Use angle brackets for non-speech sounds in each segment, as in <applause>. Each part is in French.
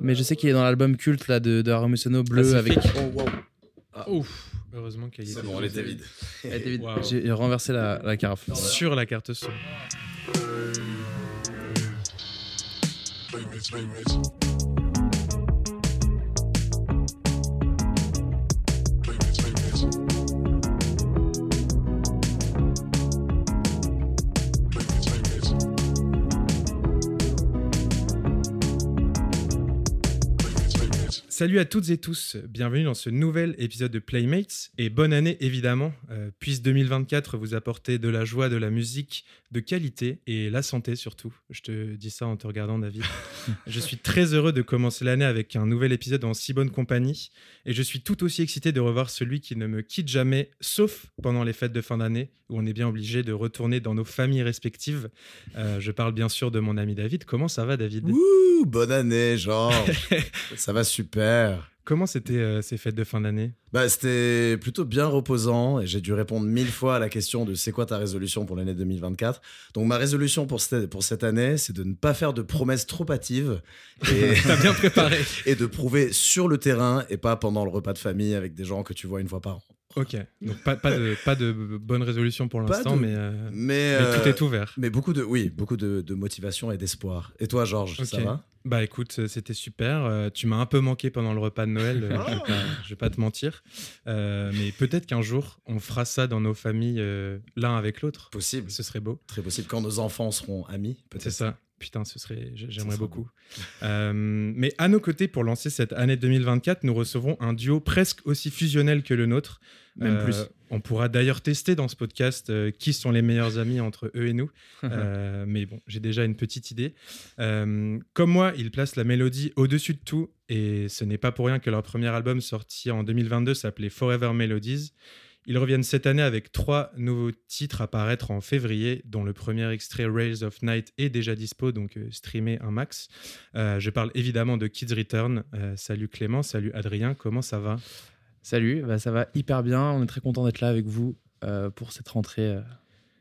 mais je sais qu'il est dans l'album culte là de, de bleu avec. Oh, wow. Ah, Ouf, heureusement qu'il y a C'est bon, elle était vide. David, Wow. j'ai renversé la, la carafe. Sur la carte son. Salut à toutes et tous, bienvenue dans ce nouvel épisode de Playmates et bonne année évidemment. Euh, puisse 2024 vous apporter de la joie, de la musique, de qualité et la santé surtout. Je te dis ça en te regardant David. <laughs> je suis très heureux de commencer l'année avec un nouvel épisode en si bonne compagnie et je suis tout aussi excité de revoir celui qui ne me quitte jamais sauf pendant les fêtes de fin d'année où on est bien obligé de retourner dans nos familles respectives. Euh, je parle bien sûr de mon ami David. Comment ça va David? Ouh, bonne année, genre. <laughs> ça va super. Comment c'était euh, ces fêtes de fin d'année? Bah, c'était plutôt bien reposant et j'ai dû répondre mille fois à la question de c'est quoi ta résolution pour l'année 2024. Donc ma résolution pour cette, pour cette année, c'est de ne pas faire de promesses trop hâtives et, <laughs> bien préparé. <laughs> et de prouver sur le terrain et pas pendant le repas de famille avec des gens que tu vois une fois par an. Ok, donc pas, pas, de, pas de bonne résolution pour l'instant, de- mais, euh, Mais, mais euh, tout est ouvert. Mais beaucoup de, oui, beaucoup de, de motivation et d'espoir. Et toi, Georges, ça Ok. va? Bah écoute, euh, c'était super. Euh, tu m'as un peu manqué pendant le repas de Noël, euh, <laughs> je, vais pas, je vais pas te mentir. Euh, mais peut-être qu'un jour, on fera ça dans nos familles, euh, l'un avec l'autre. Possible. Ce serait beau. Très possible. Quand nos enfants seront amis, C'est peut-être. ça. Putain, ce serait, j'aimerais beaucoup. <laughs> Euh, mais à nos côtés, pour lancer cette année 2024, nous recevrons un duo presque aussi fusionnel que le nôtre. Même Euh, plus. On pourra d'ailleurs tester dans ce podcast euh, qui sont les meilleurs amis entre eux et nous. <laughs> Mais bon, j'ai déjà une petite idée. Comme moi, ils placent la mélodie au-dessus de tout. Et ce n'est pas pour rien que leur premier album sorti en 2022 s'appelait Forever Melodies. Ils reviennent cette année avec trois nouveaux titres à paraître en février, dont le premier extrait Rails of Night est déjà dispo, donc euh, streamé un max. Euh, je parle évidemment de Kids Return. Euh, salut Clément, salut Adrien, comment ça va? Salut, bah, ça va hyper bien. On est très content d'être là avec vous euh, pour cette rentrée euh,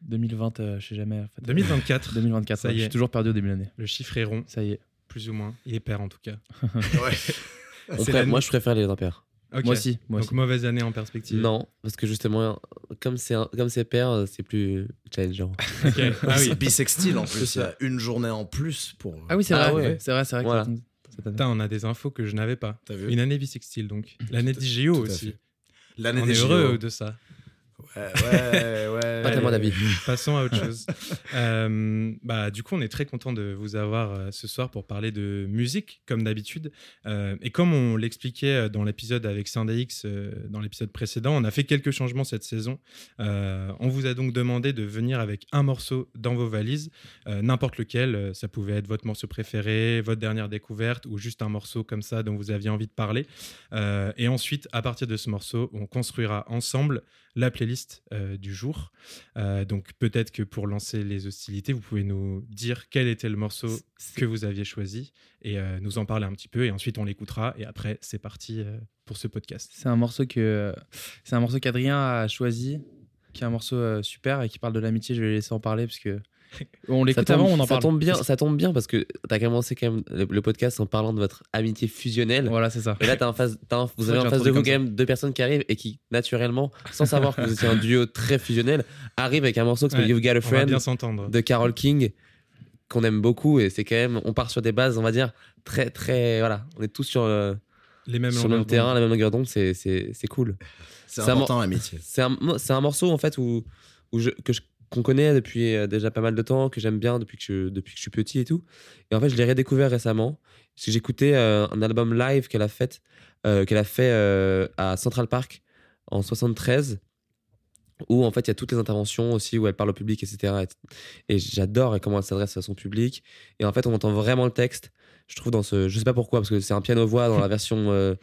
2020. euh, je sais jamais. En fait. 2024, 2024. <laughs> Ça ouais, y Je est. suis toujours perdu au début de l'année. le chiffre est rond, Ça y est. plus ou moins. Il est pair en tout cas. <laughs> Ouais. <laughs> Moi, je préfère les impairs. Moi aussi. Moi Donc aussi. mauvaise année en perspective. Non, parce que justement, comme c'est comme c'est pair, c'est plus challengeant. <laughs> Ok. Ah oui. Bisextile en plus, C'est il y a une journée en plus pour. Ah oui, c'est Ah vrai. ouais. C'est vrai, c'est vrai. Voilà. Putain, on a des infos que je n'avais pas. T'as vu Une année bisextile donc. L'année d'IGO à aussi. L'année On des est JO. heureux de ça. Ouais, ouais, ouais. Pas tellement d'avis. Passons à autre chose. <laughs> Euh, bah, du coup, on est très content de vous avoir euh, ce soir pour parler de musique, comme d'habitude. Euh, et comme on l'expliquait dans l'épisode avec Syndax, euh, dans l'épisode précédent, on a fait quelques changements cette saison. Euh, on vous a donc demandé de venir avec un morceau dans vos valises, euh, n'importe lequel. Ça pouvait être votre morceau préféré, votre dernière découverte, ou juste un morceau comme ça dont vous aviez envie de parler. Euh, et ensuite, à partir de ce morceau, on construira ensemble la playlist euh, du jour. Euh, donc peut-être que pour lancer les hostilités, vous pouvez nous dire quel était le morceau que vous aviez choisi et euh, nous en parler un petit peu. Et ensuite, on l'écoutera. Et après, c'est parti pour ce podcast. C'est un morceau que c'est un morceau qu'Adrien a choisi, qui est un morceau super et qui parle de l'amitié. Je vais laisser en parler parce que <laughs> on l'écoute avant, on en ça parle. tombe bien, ça tombe bien parce que t'as commencé quand même le, podcast en parlant de votre amitié fusionnelle. Voilà, c'est ça. Et là, t'as en face, t'as en- vous avez en face de vous quand même deux personnes qui arrivent et qui, naturellement, sans savoir que vous étiez un duo très fusionnel, arrivent avec un morceau qui s'appelle Ouais, You've Got a Friend bien s'entendre. de Carol King qu'on aime beaucoup et c'est quand même, on part sur des bases, on va dire, très, très, voilà, on est tous sur, euh, Les mêmes sur le même terrain, la même longueur d'onde, c'est, c'est, c'est cool. C'est C'est un important, l'amitié. C'est un, un morceau en fait où, où je, que je- qu'on connaît depuis euh, déjà pas mal de temps, que j'aime bien depuis que, je, depuis que je suis petit et tout. Et en fait, je l'ai redécouvert récemment. J'écoutais euh, un album live qu'elle a fait, euh, qu'elle a fait à Central Park en 73 où en fait il y a toutes les interventions aussi où elle parle au public etc et, j'adore comment elle s'adresse à son public et en fait on entend vraiment le texte je trouve dans ce je sais pas pourquoi parce que c'est un piano voix dans la version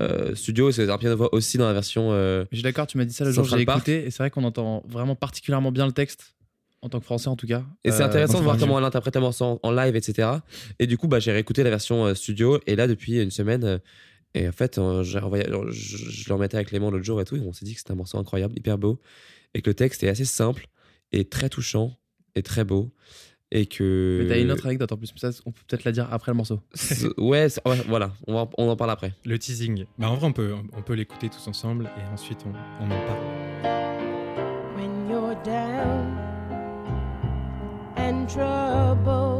euh, studio c'est un piano voix aussi dans la version euh, Je suis d'accord, tu m'as dit ça le jour où j'ai écouté et c'est vrai qu'on entend vraiment particulièrement bien le texte en tant que français en tout cas. Et c'est Euh, intéressant de voir comment elle interprète le morceau en, en live, etc. Et du coup, bah, j'ai réécouté la version euh, studio. Et là, depuis une semaine, et en fait, je, je le remettais avec Clément l'autre jour et tout. Et on s'est dit que c'était un morceau incroyable, hyper beau. Et que le texte est assez simple et très touchant et très beau. Et que. Mais t'as une autre anecdote en plus, mais ça, on peut peut-être la dire après le morceau. Ouais, voilà, on, va- on en parle après. Le teasing. Bah, en vrai, on peut, on peut l'écouter tous ensemble et ensuite on, on en parle. when you're down and troubled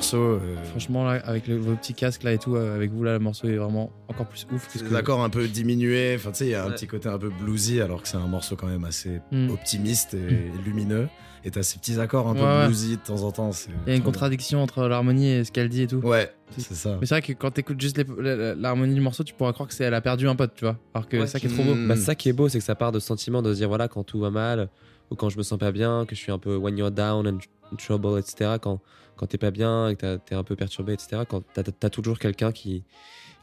morceau euh, Franchement, là, avec le- vos petits casques là et tout, euh, avec vous là, le morceau est vraiment encore plus ouf. que que- des accords un peu diminués. Enfin, tu sais, il y a un Ouais. petit côté un peu bluesy, alors que c'est un morceau quand même assez Hmm. optimiste et lumineux. Et t'as ces petits accords un peu Ouais, bluesy de temps en temps. c'est Il y a une contradiction entre l'harmonie et ce qu'elle dit et tout. Ouais, c'est ça. Mais c'est vrai que quand t'écoutes juste l'harmonie du morceau, tu pourras croire que c'est elle a perdu un pote, tu vois. Alors que Ouais. ça qui est trop beau. Mm. Bah, ça qui est beau, c'est que ça part de ce sentiment de se dire voilà, quand tout va mal, ou quand je me sens pas bien, que je suis un peu when you're down and trouble, etc. Quand, quand t'es pas bien et que t'es un peu perturbé, etc. Quand t'as as toujours quelqu'un qui,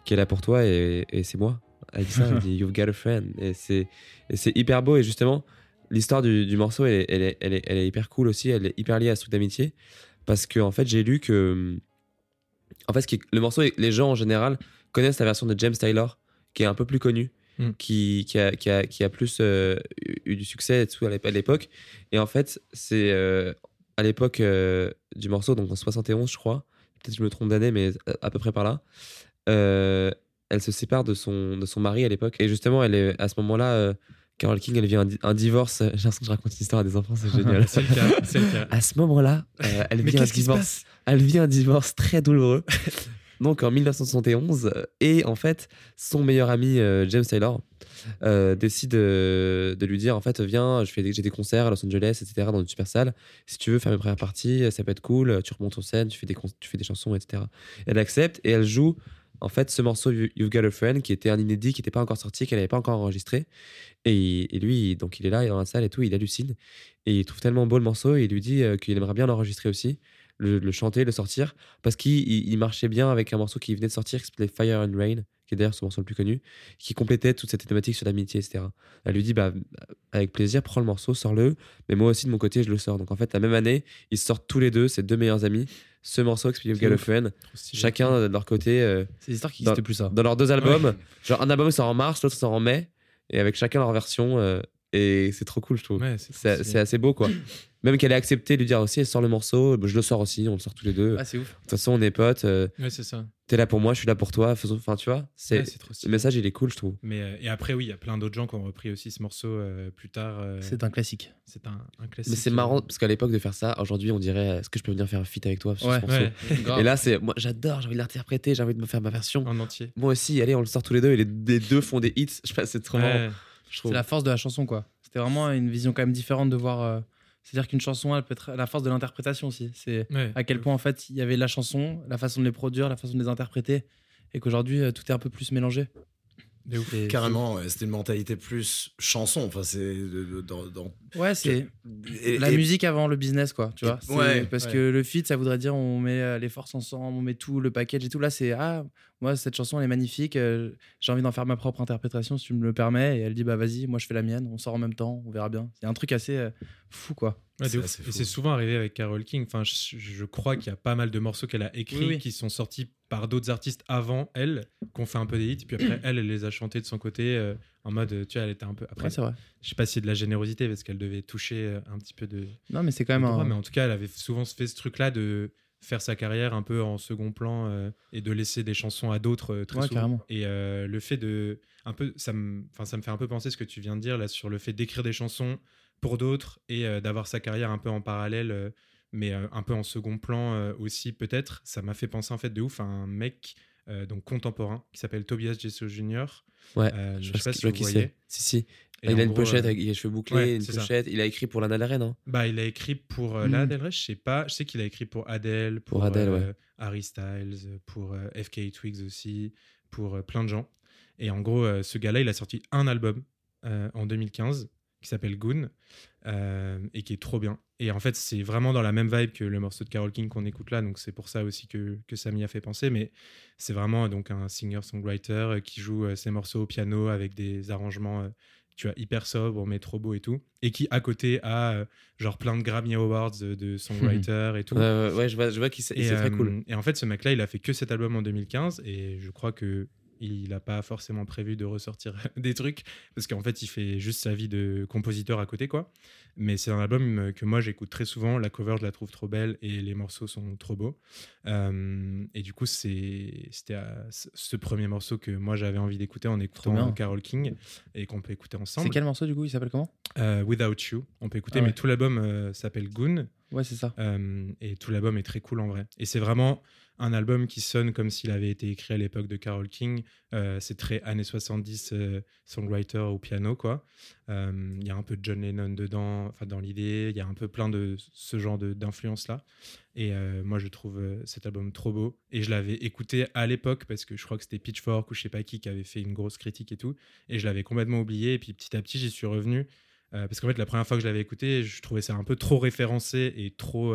qui est là pour toi et, et c'est moi. Elle dit ça, elle dit <laughs> You've got a friend. Et c'est et c'est hyper beau. Et justement, l'histoire du, du morceau, elle est, elle, est, elle, est, elle est hyper cool aussi. Elle est hyper liée à ce truc d'amitié. Parce que, en fait, j'ai lu que. En fait, ce qui est- le morceau, les gens en général connaissent la version de James Taylor, qui est un peu plus connue, Mm. qui, qui, a, qui, a, qui a plus euh, eu du succès et tout à l'ép- à l'époque. Et en fait, c'est euh, à l'époque euh, du morceau, donc en 71, je crois. Peut-être que je me trompe d'année, mais à, peu près par là. Elle se sépare de son, de son mari à l'époque. Et justement, elle est, à ce moment-là, Carole King, elle vit un, di- un divorce. <laughs> J'ai l'impression que je raconte une histoire à des enfants, c'est <laughs> génial. C'est le cas. C'est le cas. À ce moment-là, euh, vit un divorce. Elle vit un divorce très douloureux. <laughs> Donc en 1971, euh, et en fait, son meilleur ami euh, James Taylor euh, décide euh, de lui dire en fait, viens, j'ai des concerts à Los Angeles, etc. dans une super salle. Si tu veux faire mes premières parties, ça peut être cool. Tu remontes sur scène, tu fais des, tu fais des chansons, etc. Elle accepte et elle joue en fait ce morceau You- You've Got a Friend qui était un inédit, qui n'était pas encore sorti, qu'elle n'avait pas encore enregistré. Et, et lui, donc il est là, il est dans la salle et tout, il hallucine et il trouve tellement beau le morceau et il lui dit qu'il aimerait bien l'enregistrer aussi le, le chanter, le sortir, parce qu'il il- il marchait bien avec un morceau qui venait de sortir, qui s'appelait Fire and Rain, qui est d'ailleurs son morceau le plus connu, qui complétait toute cette thématique sur l'amitié, etc. Elle lui dit, bah, avec plaisir, prends le morceau, sors-le, mais moi aussi de mon côté, je le sors. Donc en fait, la même année, ils sortent tous les deux, ces deux meilleurs amis, ce morceau, Trop stylé. chacun de leur côté, euh, C'est l'histoire qui Dans- n'existe plus ça. dans leurs deux albums. Genre un album sort en mars, l'autre sort en mai, et avec chacun leur version, euh, et c'est trop cool, je trouve. Ouais, c'est assez beau, quoi. <clears throat> Même qu'elle ait accepté de lui dire aussi, elle sort le morceau, je le sors aussi, on le sort tous les deux. De Ah, c'est ouf. toute façon, on est potes, euh, Ouais, c'est ça. t'es là pour moi, je suis là pour toi, faisons. Enfin, tu vois, c'est Ouais, le message, il est cool, je trouve. Mais, euh, et après, oui, il y a plein d'autres gens qui ont repris aussi ce morceau euh, plus tard. euh, C'est un classique. c'est un, un classique. Mais c'est marrant parce qu'à l'époque de faire ça, aujourd'hui, on dirait, est-ce que je peux venir faire un feat avec toi sur Ouais. ce morceau Ouais, Grave. <laughs> Et là, c'est moi, j'adore, j'ai envie de l'interpréter, j'ai envie de me faire ma version. en entier. Moi aussi, allez, on le sort tous les deux, et les, les deux font des hits. Je sais pas, c'est trop marrant. C'est la force de la chanson, quoi. C'était vraiment une vision quand même différente de voir. euh, C'est-à-dire qu'une chanson, elle peut être la force de l'interprétation aussi. C'est Ouais. à quel point, en fait, il y avait la chanson, la façon de les produire, la façon de les interpréter, et qu'aujourd'hui, euh, tout est un peu plus mélangé. De ouf. Et- Carrément, ouais, c'était une mentalité plus chanson. Enfin, c'est dans, dans- Ouais, c'est la et- musique avant le business, quoi. Tu vois. Ouais, parce ouais. que le feat, ça voudrait dire on met euh, les forces ensemble, on met tout, le package et tout. Là, c'est ah, moi, cette chanson, elle est magnifique. euh, J'ai envie d'en faire ma propre interprétation, si tu me le permets. Et elle dit, bah vas-y, moi, je fais la mienne. On sort en même temps, on verra bien. Il y a un truc assez euh, fou, quoi. Ouais, C'est Et souvent arrivé avec Carole King. Enfin, je, je crois qu'il y a pas mal de morceaux qu'elle a écrits Oui, oui. qui sont sortis par d'autres artistes avant elle, qui ont fait un peu des hits. Puis après, <clears throat> elle, elle les a chantés de son côté euh, en mode, tu vois, elle était un peu. Après, Ouais, c'est vrai. je sais pas si c'est de la générosité parce qu'elle devait toucher un petit peu de. Non, mais c'est quand même droit, un. Mais en tout cas, elle avait souvent fait ce truc-là de faire sa carrière un peu en second plan euh, et de laisser des chansons à d'autres euh, très Ouais, souvent. carrément. Et euh, le fait de un peu ça me enfin ça me fait un peu penser ce que tu viens de dire là sur le fait d'écrire des chansons pour d'autres et d'avoir sa carrière un peu en parallèle mais un peu en second plan aussi peut-être ça m'a fait penser en fait de ouf à un mec euh, donc contemporain qui s'appelle Tobias Jesso Jr. Ouais, Euh, je je sais pas si vous qui voyez. c'est. Si, si. Et il a une gros, pochette euh, avec les cheveux bouclés, ouais, une ça. pochette. Il a écrit pour Lana Del Rey, non? Bah, il a écrit pour euh. Lana Del Rey, je sais pas. Je sais qu'il a écrit pour Adele, pour, Pour Adele, ouais. Harry Styles, pour FK Twigs aussi, pour plein de gens. Et en gros, ce gars-là, il a sorti un album en 2015 qui s'appelle Goon euh, et qui est trop bien. Et en fait, c'est vraiment dans la même vibe que le morceau de Carole King qu'on écoute là, donc c'est pour ça aussi que, que ça m'y a fait penser. Mais c'est vraiment donc un singer-songwriter euh, qui joue euh, ses morceaux au piano avec des arrangements, euh, tu vois, hyper sobres mais trop beaux et tout, et qui à côté a euh, genre plein de Grammy Awards de, de songwriter et tout. Ouais, je vois, je vois qu'il c'est c'est très euh, cool. Et en fait, ce mec-là, il a fait que cet album en 2015 et je crois que il n'a pas forcément prévu de ressortir <laughs> des trucs parce qu'en fait, il fait juste sa vie de compositeur à côté, quoi. Mais c'est un album euh, que moi j'écoute très souvent. La cover, je la trouve trop belle et les morceaux sont trop beaux. Euh, et du coup, c'est- c'était ce premier morceau que moi j'avais envie d'écouter en écoutant Carol King et qu'on peut écouter C'est ensemble. quel morceau du coup? Il s'appelle comment? Euh, Without You, on peut écouter, Ah ouais. mais tout l'album euh, s'appelle Goon. Ouais, c'est ça. Et tout l'album est très cool en vrai. Et c'est vraiment un album qui sonne comme s'il avait été écrit à l'époque de Carole King. Euh, c'est très années 70 euh, songwriter au piano quoi. Euh, Il y a un peu de John Lennon dedans, enfin dans l'idée. Il y a un peu plein de ce genre de- d'influence là. Et euh, moi je trouve euh, cet album trop beau. Et je l'avais écouté à l'époque parce que je crois que c'était Pitchfork ou je sais pas qui qui avait fait une grosse critique et tout. Et je l'avais complètement oublié. Et puis petit à petit j'y suis revenu. Euh, parce qu'en fait, la première fois que je l'avais écouté, je trouvais ça un peu trop référencé et trop.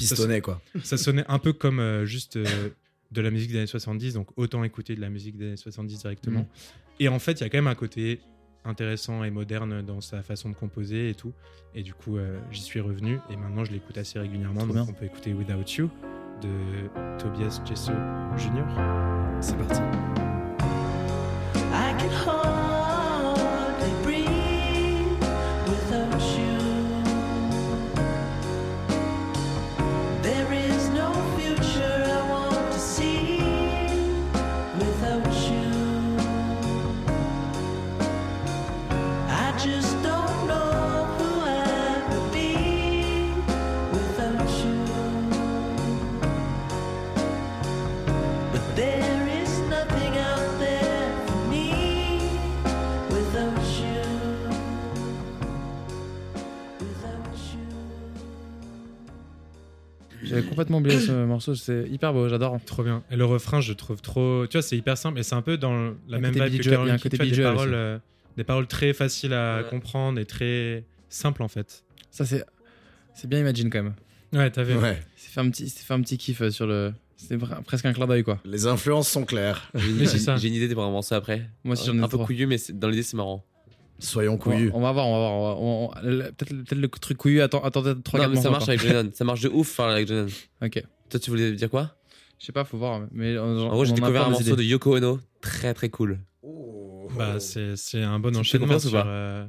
Pistonné, quoi. ça sonnait un peu comme euh, juste euh, de la musique des années 70, donc autant écouter de la musique des années 70 directement. Et en fait, il y a quand même un côté intéressant et moderne dans sa façon de composer et tout. Et du coup, euh, j'y suis revenu et maintenant je l'écoute assez régulièrement. Donc bien. on peut écouter Without You de Tobias Gesso Jr. C'est parti. I can J'avais complètement oublié ce morceau. C'est hyper beau, j'adore. Trop bien. Et le refrain, je trouve trop. Tu vois, c'est hyper simple et c'est un peu dans la même vibe que Joel- il y a Caroline un King, des Joel paroles, euh, des paroles très faciles à Ouais. comprendre et très simples en fait. Ça, c'est c'est bien Imagine quand même. Ouais, t'as vu. Ouais. C'est fait un petit, c'est fait un petit kiff euh, sur le. C'est vra- presque un clin d'œil quoi. Les influences sont claires. <laughs> J'ai une, Mais c'est j'ai- ça. idée après. Moi aussi, j'en ai un peu couillu, mais dans l'idée, c'est marrant. Soyons On couillus. on va voir, on va voir. on on- on- Peut-être peut-être le truc couillu. Attends, attends, peut-être 3 non, 4 mais ça marche avec Lennon. Ça marche de ouf enfin, avec Lennon. Ok. Toi, tu voulais dire quoi? Je sais pas, faut voir. Mais en, En gros, j'ai découvert un morceau de Yoko Ono, très très cool. Bah, c'est c'est un bon enchaînement confiance ou sur. pas? Euh,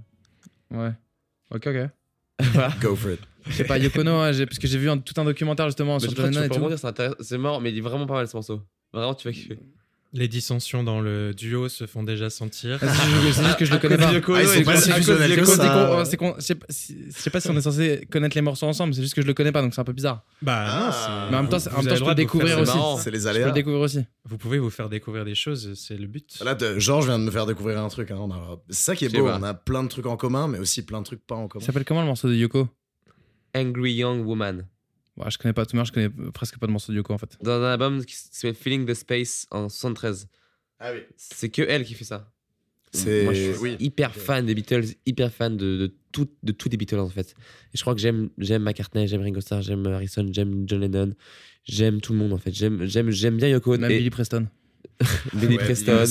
Ouais. Ok, ok. <laughs> <laughs> Go for it. Je sais pas, Yokono, hein, j'ai- parce que j'ai vu un- tout un documentaire justement Mais sur Lennon peux et tout. c'est mort, mais il est vraiment pas mal ce morceau. Vraiment, tu vas kiffer. Les dissensions dans le duo se font déjà sentir. Ah, C'est juste, que je le connais pas. Ah, c'est ça. Je sais pas si on est censé connaître les morceaux ensemble, c'est juste que je le connais pas, donc c'est un peu bizarre. Bah, Ah. Mais en même temps, en même je peux découvrir aussi. C'est les Je peux aléas. le découvrir aussi. Vous pouvez vous faire découvrir des choses, c'est le but. Là, Georges vient de me faire découvrir un truc. hein. C'est ça qui est beau. pas. On a plein de trucs en commun, mais aussi plein de trucs pas en commun. s'appelle comment le morceau de Yoko? Angry Young Woman. Je connais pas tout, mais je connais presque pas de morceau de Yoko en fait. Dans un album qui s'appelle Feeling the Space en 73. Ah oui. C'est que elle qui fait ça. C'est- Moi, je suis oui. hyper fan des Beatles, hyper fan de, de, tout, de tous les Beatles en fait. Et je crois que j'aime j'aime McCartney, j'aime Ringo Starr, j'aime Harrison, j'aime John Lennon, j'aime tout le monde en fait. J'aime j'aime j'aime bien Yoko Même et Billy Preston. <laughs> Billy Ouais, Preston.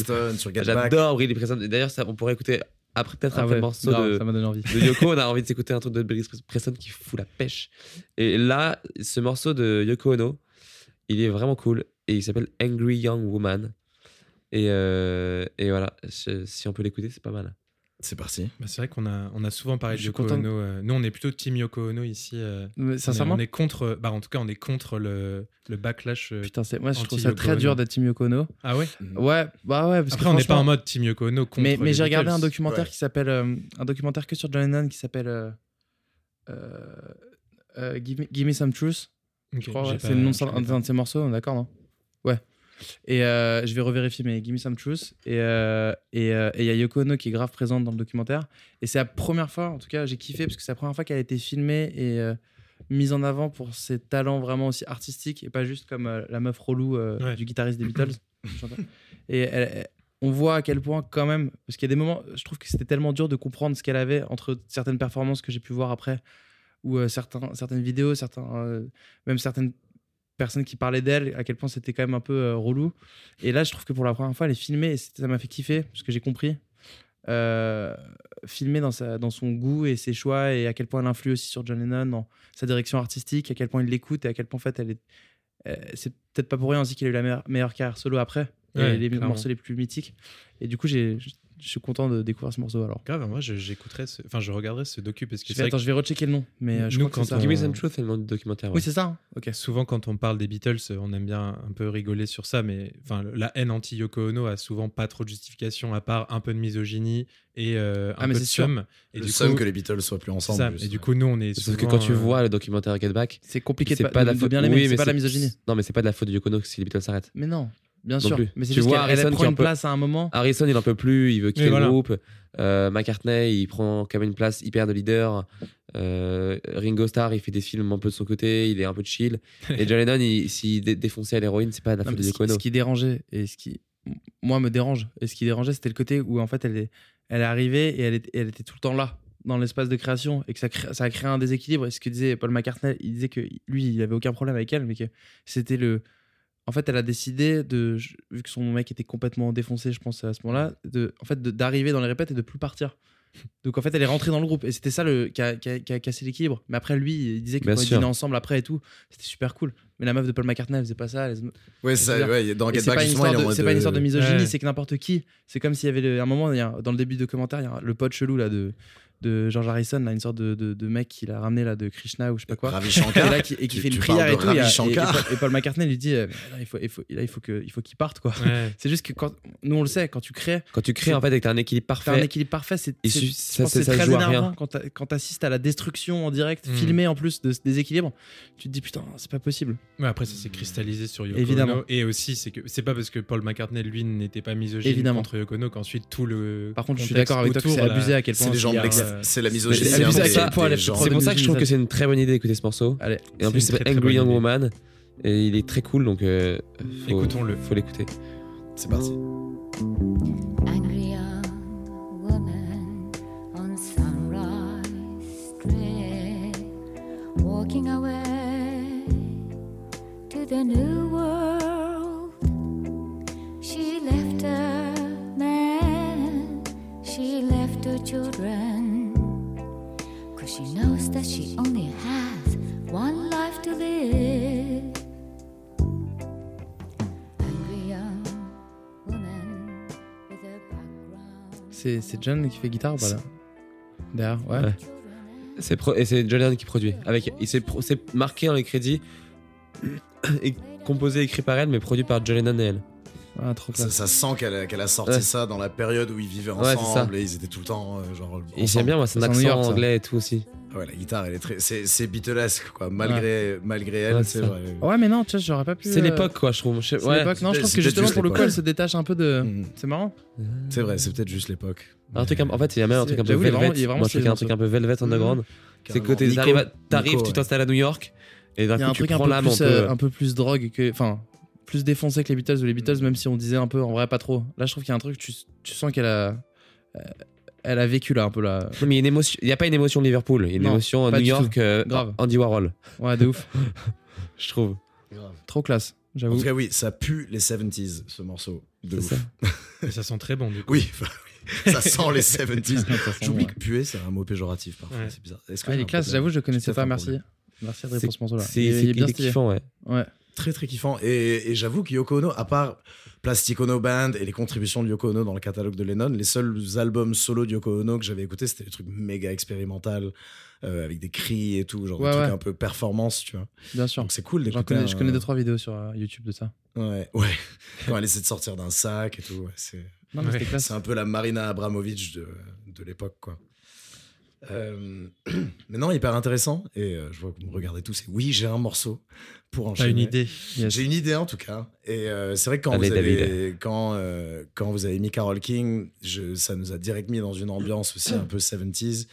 J'adore Billy Preston. Et D'ailleurs, ça, on pourrait écouter après peut-être Ah après ouais, le morceau de, ça m'a donné envie. de Yoko, on a envie de s'écouter un truc de Billy Preston qui fout la pêche. Et là, ce morceau de Yoko Ono, il est vraiment cool et il s'appelle Angry Young Woman. Et, euh, et voilà, je- si on peut l'écouter, c'est pas mal. C'est parti. Bah, c'est vrai qu'on a, on a souvent parlé de Yoko content. Ono. euh, nous, on est plutôt team Yoko Ono ici. euh, Mais on est- Sincèrement on est contre. Bah, en tout cas, on est contre le, le backlash. euh. Putain, c'est- moi je trouve ça très dur d'être Team Yoko Ono. Ah ouais? Ouais, bah ouais, parce Après, que on n'est pas en mode team Yoko Ono contre. Mais, j'ai regardé un documentaire Ouais. qui s'appelle. euh, un documentaire que sur John Lennon qui s'appelle. euh, Give, me, Give Me Some Truth. Je crois, j'ai ouais, pas- c'est le nom de je sa- connais un pas. de ses morceaux, d'accord, non? Ouais. Et euh, je vais revérifier, mais Give Me Some Truth. Et euh, et euh, et il y a Yoko Ono qui est grave présente dans le documentaire. Et c'est la première fois, en tout cas, j'ai kiffé parce que c'est la première fois qu'elle a été filmée et euh, mise en avant pour ses talents vraiment aussi artistiques et pas juste comme euh, la meuf relou euh, Ouais. du guitariste des Beatles. Et elle- elle- on voit à quel point, quand même, parce qu'il y a des moments, je trouve que c'était tellement dur de comprendre ce qu'elle avait entre certaines performances que j'ai pu voir après, ou euh, certains, certaines vidéos, certains, euh, même certaines personnes qui parlaient d'elle, à quel point c'était quand même un peu euh, relou. Et là, je trouve que pour la première fois, elle est filmée et ça m'a fait kiffer, parce que j'ai compris. Euh, filmée dans, sa, dans son goût et ses choix, et à quel point elle influe aussi sur John Lennon, dans sa direction artistique, à quel point il l'écoute et à quel point en fait elle est. euh, c'est peut-être pas pour rien aussi qu'il a eu la meilleure, meilleure carrière solo après, et les clairement. morceaux les plus mythiques. Et du coup, j'ai- je je suis content de découvrir ce morceau alors. Grave, moi je- j'écouterai, ce- enfin je regarderai ce docu parce que Je c'est vrai attends, je vais rechecker le nom, mais euh, je Nous, crois que c'est quand ça. Give me some truth, c'est le nom du documentaire. Oui, ouais. c'est ça. hein Ok. souvent quand on parle des Beatles, on aime bien un peu rigoler sur ça, mais enfin la haine anti Yoko Ono a souvent pas trop de justification à part un peu de misogynie et euh, un Ah, mais peu de c'est sûr. somme. Et le du coup, que les Beatles soient plus c'est ensemble. ça. en plus, Et du coup, nous on est Sauf que quand tu euh, vois le documentaire Get Back, C'est compliqué de, c'est pas, pas de la faute. bien oui, c'est mais pas de la misogynie. Non, mais c'est pas de la faute de Yoko Ono si les Beatles s'arrêtent. Mais non, bien Non sûr. plus. Mais c'est Tu juste vois Harrison prend qui une peut- place à un moment. Harrison, il en peut plus, il veut quitter voilà. le groupe. Euh, McCartney, il prend quand même une place hyper de leader. Euh, Ringo Starr, il fait des films un peu de son côté, il est un peu chill. Et John Lennon, il- s'il dé- défonçait à l'héroïne, c'est pas la faute de ce, Yoko qui, Ono. ce qui dérangeait et ce qui moi me dérange et ce qui dérangeait c'était le côté où en fait elle est elle est arrivée et elle, est- elle était tout le temps là dans l'espace de création et que ça, crée- ça a créé un déséquilibre et ce que disait Paul McCartney il disait que lui il avait aucun problème avec elle mais que c'était le en fait elle a décidé de vu que son mec était complètement défoncé je pense à ce moment-là de en fait d'arriver dans les répètes et de plus partir. Donc en fait elle est rentrée dans le groupe et c'était ça le qui a, qui a- qui a cassé l'équilibre. Mais après lui il disait que quand dînaient ensemble après et tout. C'était super cool. Mais la meuf de Paul McCartney elle faisait pas ça elle Ouais, ça, ouais, dans c'est pas, une histoire de, pas une histoire de misogynie, Ouais. c'est que n'importe qui. C'est comme s'il y avait le- un moment, il y a, dans le début de commentaire, il y a le pote chelou là, de, de George Harrison, là, une sorte de, de, de mec qu'il a ramené là, de Krishna ou je sais pas quoi. Ravi Et, Shankar. là, qui, et qui Tu- fait une tu prière et tout. et, Shankar. et Paul- et Paul McCartney lui dit euh, là, il faut, il faut, là, il faut que- il faut qu'il parte quoi. ouais. <laughs> C'est juste que quand, nous on le sait, quand tu crées, Quand tu crées, en fait, et que t'as un équilibre t'as un parfait, équilibre parfait, c'est Et très joue à rien. énervant quand quand t'assistes à la destruction en direct, Mm. filmée en plus de ce déséquilibre. Tu te dis putain, c'est pas possible. Ouais, après, ça s'est cristallisé sur Yoko Évidemment. Ono. Et aussi, c'est que c'est pas parce que Paul McCartney, lui, n'était pas misogyne Évidemment. contre Yoko Ono qu'ensuite tout le. Par contre, je suis d'accord avec toi c'est abusé à quel point. C'est les gens l'ex- c'est la misogynie. C'est trop c'est pour ça que je trouve que c'est une très bonne idée d'écouter ce morceau. Allez, Et en C'est plus, très Angry Young. Woman. Et il est très cool, donc euh, faut, Écoutons-le. faut l'écouter. C'est parti. Angry young woman on Sunrise Street, walking away to the new world. C'est John qui fait guitare ou pas là Derrière, ouais. Ouais. C'est pro- et c'est John Lennon qui produit. Avec, il s'est pro- c'est marqué dans les crédits, et composé et écrit par elle, mais produit par John Lennon et elle. Ah, trop Ça, ça sent qu'elle a, qu'elle a sorti Ouais. ça dans la période où ils vivaient Ouais, ensemble ça. et ils étaient tout le temps euh, genre. Et j'aime bien, moi, son accent York, ça. anglais et tout aussi. Ouais, la guitare, elle est très. C'est, c'est Beatlesque, quoi. Malgré, malgré elle, Ouais, c'est vrai. Ouais, mais non, tu vois, j'aurais pas pu. C'est euh, l'époque, quoi, je trouve. Je sais- C'est ouais. l'époque. Non, je trouve que justement, juste pour le coup, elle se détache un peu de. Mhm. C'est marrant. C'est vrai, c'est peut-être juste l'époque. Un truc, en fait, il y a même un truc un peu velvet. vraiment- vraiment Moi, je trouve qu'il y a un truc un peu velvet underground. C'est que t'arrives, tu t'installes à New York, et d'un Il y a coup, un tu truc un prends peu, l'âme un euh, peu. un peu plus drogue que. Enfin, plus défoncé que les Beatles ou les Beatles, même si on disait un peu, en vrai, pas trop. Là, je trouve qu'il y a un truc, tu, tu sens qu'elle a. Elle a vécu là un peu là. Non, mais il a n'y a pas une émotion Liverpool, il y a une Non, émotion New York, euh, Grave. Andy Warhol, Ouais, de ouf. <laughs> je trouve. Trop classe, En j'avoue. tout cas, oui, ça pue les 70s, ce morceau. De ouf. ça. <laughs> Et ça sent très bon, du coup. Oui, <laughs> ça sent les 70s. Ça sent J'oublie que puer, c'est un mot péjoratif parfois. Ouais. C'est bizarre. Est-ce que Ah, j'avoue, je connaissais pas, merci. Merci Adrien pour ce morceau là. C'est bien kiffant, ouais. Ouais. Très très kiffant. Et, et j'avoue que Yoko Ono, à part Plastic Ono Band et les contributions de Yoko Ono dans le catalogue de Lennon, les seuls albums solo de Yoko Ono que j'avais écoutés, c'était des trucs méga expérimental euh, avec des cris et tout, genre Ouais, des trucs ouais. un peu performance, tu vois. Bien sûr. Donc c'est cool d'écouter. connais, un- je connais deux trois vidéos sur euh, YouTube de ça. Ouais, <laughs> ouais. Quand elle essaie de sortir d'un sac et tout, ouais, c'est. Non, mais Ouais. c'était classe. C'est un peu la Marina Abramovic de, de l'époque, quoi. Euh, <clears throat> mais non, hyper intéressant. Et euh, je vois que vous me regardez tous. Et oui, j'ai un morceau pour T'as enchaîner. une idée Yes. J'ai une idée en tout cas. Et euh, c'est vrai que quand, Allez, vous avez, quand, euh, quand vous avez mis Carol King, je, ça nous a direct mis dans une ambiance aussi un peu 70s.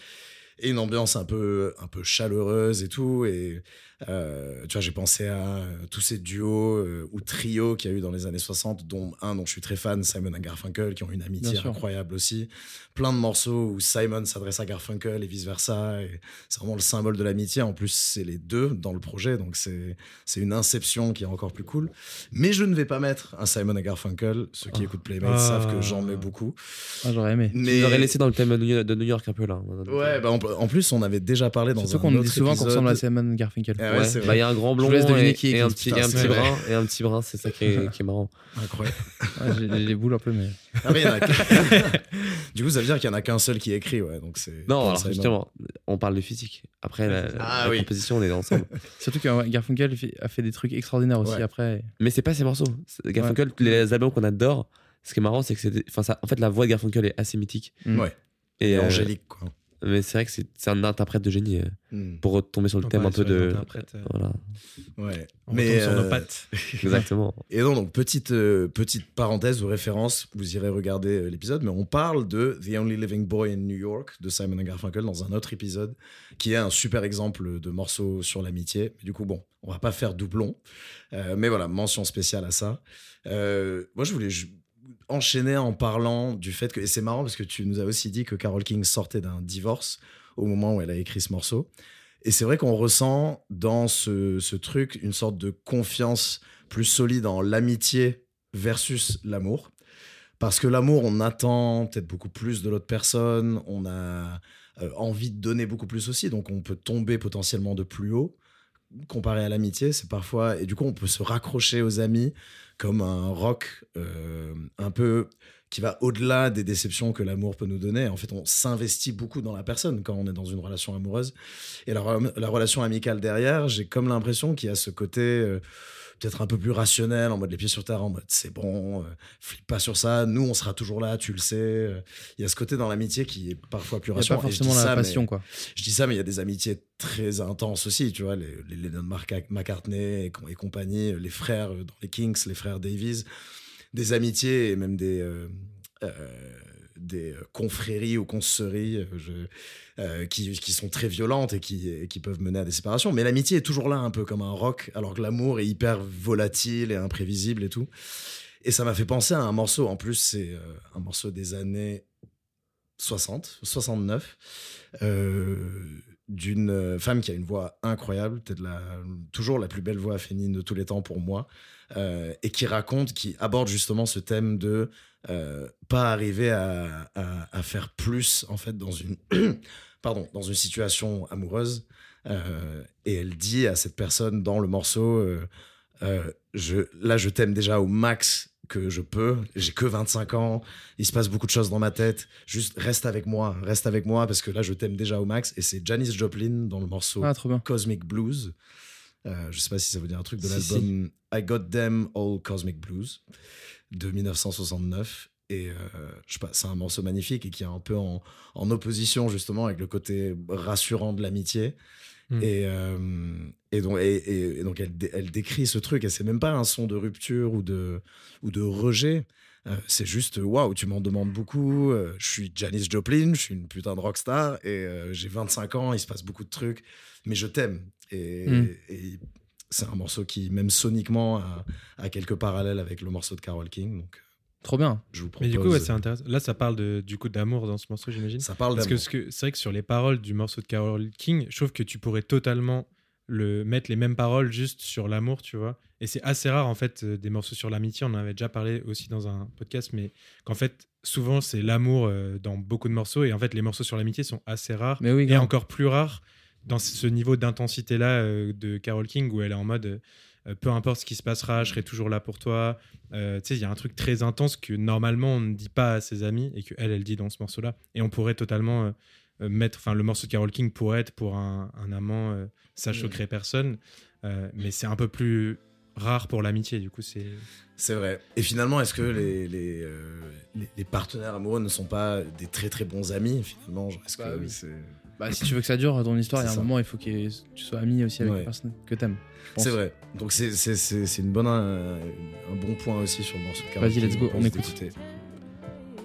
et une ambiance un peu, un peu chaleureuse et tout. Et euh, tu vois, j'ai pensé à euh, tous ces duos euh, ou trios qu'il y a eu dans les années 60, dont un dont je suis très fan, Simon et Garfunkel, qui ont une amitié incroyable aussi. Plein de morceaux où Simon s'adresse à Garfunkel et vice versa. Et c'est vraiment le symbole de l'amitié. En plus, c'est les deux dans le projet, donc c'est une inception qui est encore plus cool. Mais je ne vais pas mettre un Simon et Garfunkel. Ceux qui écoutent Playmates Ah. savent que j'en mets beaucoup. Ah, j'aurais aimé. Mais nous aurais laissé dans le thème de New- York un peu là. Ouais, bah en, plus, on avait déjà parlé dans Surtout un qu'on nous autre dit souvent qu'on épisode. ressemble à Simon Garfunkel. Ah ouais, Ouais, c'est bah, il y a un grand blond et, qui et un petit, et un petit brun et un petit brun, c'est ça qui est, qui est marrant. Incroyable. <laughs> Ouais, j'ai les boules un peu, mais. Ah, mais il y en a que- <laughs> du coup, ça veut dire qu'il y en a qu'un seul qui écrit, ouais. Donc c'est. Non, alors justement, on parle de physique. Après, la, Ah la oui. composition, on est ensemble. <laughs> Surtout que Garfunkel a fait des trucs extraordinaires aussi Ouais. après. Mais c'est pas ses morceaux. Garfunkel, les albums qu'on adore, ce qui est marrant, c'est que c'est. des- Enfin, ça, en fait, la voix de Garfunkel est assez mythique. Mm. Ouais. Et, Et euh, angélique, quoi. Mais c'est vrai que c'est un interprète de génie euh, Hmm. pour retomber sur le On thème un peu de. euh. Voilà, Ouais. On Mais sur nos euh, pattes. <laughs> exactement. Et non, donc petite, euh, petite parenthèse ou référence, vous irez regarder euh, l'épisode, mais on parle de The Only Living Boy in New York de Simon and Garfunkel dans un autre épisode, qui est un super exemple de morceau sur l'amitié. Du coup, bon, on va pas faire doublon, Euh, mais voilà, mention spéciale à ça. Euh, moi, je voulais enchaîner en parlant du fait que, et c'est marrant parce que tu nous as aussi dit que Carole King sortait d'un divorce au moment où elle a écrit ce morceau. Et c'est vrai qu'on ressent dans ce, ce truc une sorte de confiance plus solide en l'amitié versus l'amour. Parce que l'amour, on attend peut-être beaucoup plus de l'autre personne, on a euh, envie de donner beaucoup plus aussi, donc on peut tomber potentiellement de plus haut. Comparé à l'amitié, c'est parfois. Et du coup, on peut se raccrocher aux amis comme un rock euh, un peu qui va au-delà des déceptions que l'amour peut nous donner. En fait, on s'investit beaucoup dans la personne quand on est dans une relation amoureuse. Et la, re- la relation amicale derrière, j'ai comme l'impression qu'il y a ce côté euh, peut-être un peu plus rationnel, en mode les pieds sur terre, en mode c'est bon, euh, flippe pas sur ça, nous on sera toujours là, tu le sais. Euh, Il y a ce côté dans l'amitié qui est parfois plus rassurant. pas forcément la ça, mais- passion, quoi. je dis ça, mais il y a des amitiés très intenses aussi, tu vois, les, les Lennon Marca- McCartney et, et compagnie, les frères euh, dans les Kings, les frères Davies, des amitiés et même des, euh, euh, des euh, confréries ou consoeries euh, euh, qui, sont très violentes et qui, peuvent mener à des séparations. Mais l'amitié est toujours là, un peu comme un rock, alors que l'amour est hyper volatile et imprévisible et tout. Et ça m'a fait penser à un morceau, en plus, c'est un morceau des années 60, 69, euh, d'une femme qui a une voix incroyable, peut-être la, toujours la plus belle voix féminine de tous les temps pour moi, euh, et qui raconte, qui aborde justement ce thème de euh, pas arriver à, à- à faire plus en fait dans une, <clears throat> pardon, dans une situation amoureuse. Euh, et elle dit à cette personne dans le morceau, je, là je t'aime déjà au max que je peux, j'ai que 25 ans, il se passe beaucoup de choses dans ma tête, juste reste avec moi, reste avec moi parce que là je t'aime déjà au max. Et c'est Janis Joplin dans le morceau Ah. Cosmic Blues. Euh, je sais pas si ça veut dire un truc de Si, l'album I Got Them All Cosmic Blues de 1969. Et euh, je sais pas, c'est un morceau magnifique et qui est un peu en, en opposition justement avec le côté rassurant de l'amitié. Mm. Et, euh, et donc, et, et- et donc elle, dé- elle décrit ce truc et c'est même pas un son de rupture ou de, ou de rejet. Euh, c'est juste waouh, tu m'en demandes beaucoup. euh, je suis Janis Joplin, je suis une putain de rockstar et j'ai 25 ans, il se passe beaucoup de trucs, mais je t'aime. Et, Mm. et c'est un morceau qui, même soniquement, a, a quelques parallèles avec le morceau de Carole King. Donc, Trop bien. je vous propose. Mais du coup, ouais, c'est intéressant. Là, ça parle de, du coup d'amour dans ce morceau, j'imagine. ça parle Parce que d'amour. ce que- c'est vrai que sur les paroles du morceau de Carole King, je trouve que tu pourrais totalement le mettre les mêmes paroles juste sur l'amour, tu vois. Et c'est assez rare en fait euh, des morceaux sur l'amitié. On en avait déjà parlé aussi dans un podcast, mais qu'en fait souvent c'est l'amour euh, dans beaucoup de morceaux et en fait les morceaux sur l'amitié sont assez rares Mais oui, et encore plus rares dans ce niveau d'intensité là de Carole King où elle est en mode euh, peu importe ce qui se passera, je serai toujours là pour toi. Euh, tu sais, il y a un truc très intense que normalement on ne dit pas à ses amis et que elle, elle dit dans ce morceau-là. Et on pourrait totalement euh, euh, mettre, enfin, le morceau de Carole King pourrait être pour un, un amant, euh, ça choquerait personne. Euh, mais c'est un peu plus rare pour l'amitié. Du coup, c'est C'est vrai. Et finalement, est-ce que les, les, euh, les, les partenaires amoureux ne sont pas des très très bons amis finalement Est-ce Bah que oui. c'est Bah, si tu veux que ça dure, ton histoire, il y a un ça. moment, il faut que tu sois ami aussi avec Ouais. la personne que t'aimes. C'est vrai. Donc c'est c'est- c'est- c'est une bonne un, un bon point aussi sur le morceau de Vas-y, let's go, on écoute.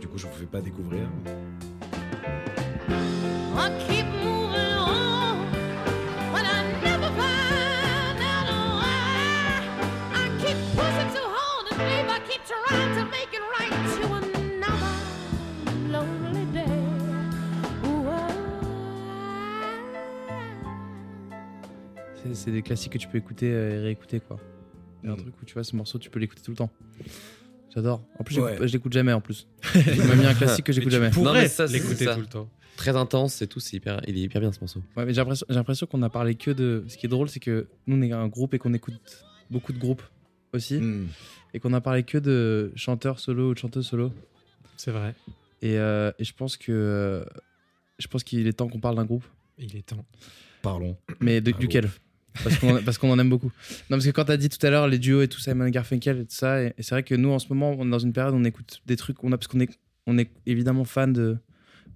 Du coup, je vous fais pas découvrir. C'est- des classiques que tu peux écouter euh, et réécouter, quoi. Il y a un Mm. truc où tu vois, ce morceau, tu peux l'écouter tout le temps. J'adore. En plus, Ouais. je l'écoute jamais en plus. <laughs> Il m'a mis un classique que j'écoute jamais. Non, pourrais mais ça, c'est l'écouter tout le temps. Très intense et tout, c'est hyper, il est hyper bien ce morceau. Ouais, mais j'ai l'impression, j'ai l'impression qu'on a parlé que de. Ce qui est drôle, c'est que nous, on est un groupe et qu'on écoute beaucoup de groupes aussi. Hmm. Et qu'on a parlé que de chanteurs solo ou de chanteuses solo. C'est vrai. Et, euh, et je pense que. euh, je pense qu'il est temps qu'on parle d'un groupe. Il est temps. Parlons. Mais de- duquel? Parce qu'on, en- aime beaucoup. Non, parce que quand t'as dit tout à l'heure les duos et tout, Simon Garfunkel et tout ça, et, et c'est vrai que nous en ce moment, on est dans une période où on écoute des trucs, on a, parce qu'on est, on est évidemment fan de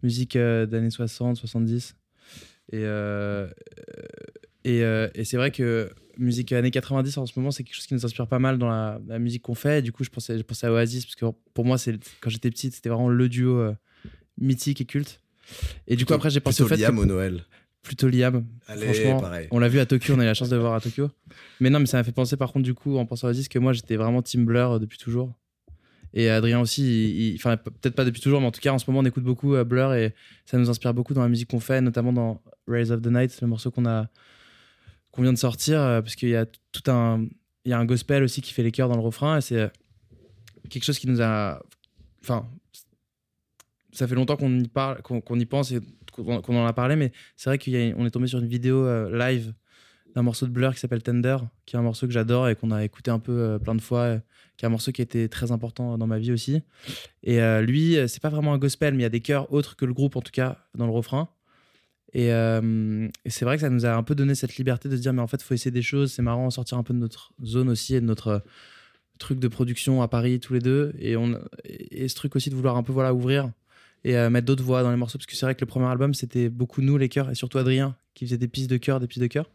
musique euh, d'années 60, 70. Et, euh, et, euh, et c'est vrai que musique années 90 en ce moment, c'est quelque chose qui nous inspire pas mal dans la, la musique qu'on fait. Et du coup, je pensais, je pensais à Oasis, parce que pour moi, quand j'étais petite, c'était vraiment le duo euh, mythique et culte. Et du coup, après, j'ai pensé au fait Liam que au Noël. Plutôt Liam. Allez, Franchement, pareil. on l'a vu à Tokyo, on a eu la chance de le voir à Tokyo. Mais non, mais ça m'a fait penser par contre du coup en pensant à Oasis que moi j'étais vraiment Team Blur euh, depuis toujours. Et Adrien aussi, enfin peut-être pas depuis toujours, mais en tout cas en ce moment on écoute beaucoup euh, Blur et ça nous inspire beaucoup dans la musique qu'on fait, notamment dans Rays of the Night, le morceau qu'on a qu'on vient de sortir, euh, parce qu'il y a tout un il y a un gospel aussi qui fait les chœurs dans le refrain et c'est quelque chose qui nous a, enfin ça fait longtemps qu'on y parle, qu'on qu'on y pense et qu'on en a parlé, mais c'est vrai qu'on est tombé sur une vidéo euh, live d'un morceau de Blur qui s'appelle Tender, qui est un morceau que j'adore et qu'on a écouté un peu euh, plein de fois, euh, qui est un morceau qui a été très important dans ma vie aussi. Et lui, c'est pas vraiment un gospel, mais il y a des chœurs autres que le groupe, en tout cas, dans le refrain. Et, c'est vrai que ça nous a un peu donné cette liberté de se dire, mais en fait, il faut essayer des choses, c'est marrant, sortir un peu de notre zone aussi et de notre truc de production à Paris tous les deux. Et, on, et ce truc aussi de vouloir un peu voilà, ouvrir et euh, mettre d'autres voix dans les morceaux, parce que c'est vrai que le premier album, c'était beaucoup nous, les chœurs, et surtout Adrien, qui faisait des pistes de chœur, des pistes de chœur.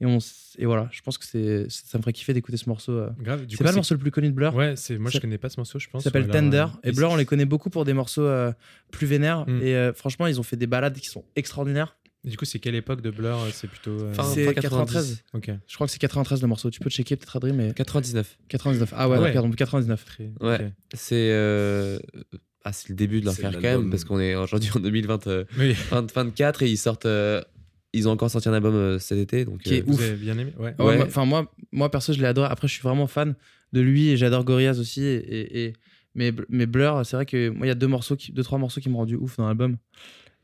Et, on, et voilà, je pense que c'est, ça me ferait kiffer d'écouter ce morceau. euh. Grave. C'est pas le morceau le plus connu de Blur. Ouais, c'est moi je connais pas ce morceau, je pense. Ça s'appelle Tender. euh, et Blur, on les connaît beaucoup pour des morceaux euh, plus vénères. Mm. Et euh, franchement, ils ont fait des balades qui sont extraordinaires. Et Du coup, c'est quelle époque de Blur C'est plutôt. euh, Fin- c'est fin 93. Ok. Je crois que c'est 93 le morceau. Tu peux checker peut-être Adrien, mais 99. 99. Ah ouais, Ouais. pardon, 99. Très. Ouais. C'est euh, ah, c'est le début de leur carrière quand même, parce qu'on est aujourd'hui en 2024 Oui. 24 et ils sortent. euh, ils ont encore sorti un album euh, cet été. Donc, Qui est euh, Vous Ouf. avez bien aimé Ouais. Ouais, Ouais. moi- Enfin, moi, moi, perso, je l'ai adoré. Après, je suis vraiment fan de lui et j'adore Gorillaz aussi. Et, et- et- mais, mais Blur, c'est vrai que moi, il y a deux, morceaux qui, deux, trois morceaux qui m'ont rendu ouf dans l'album.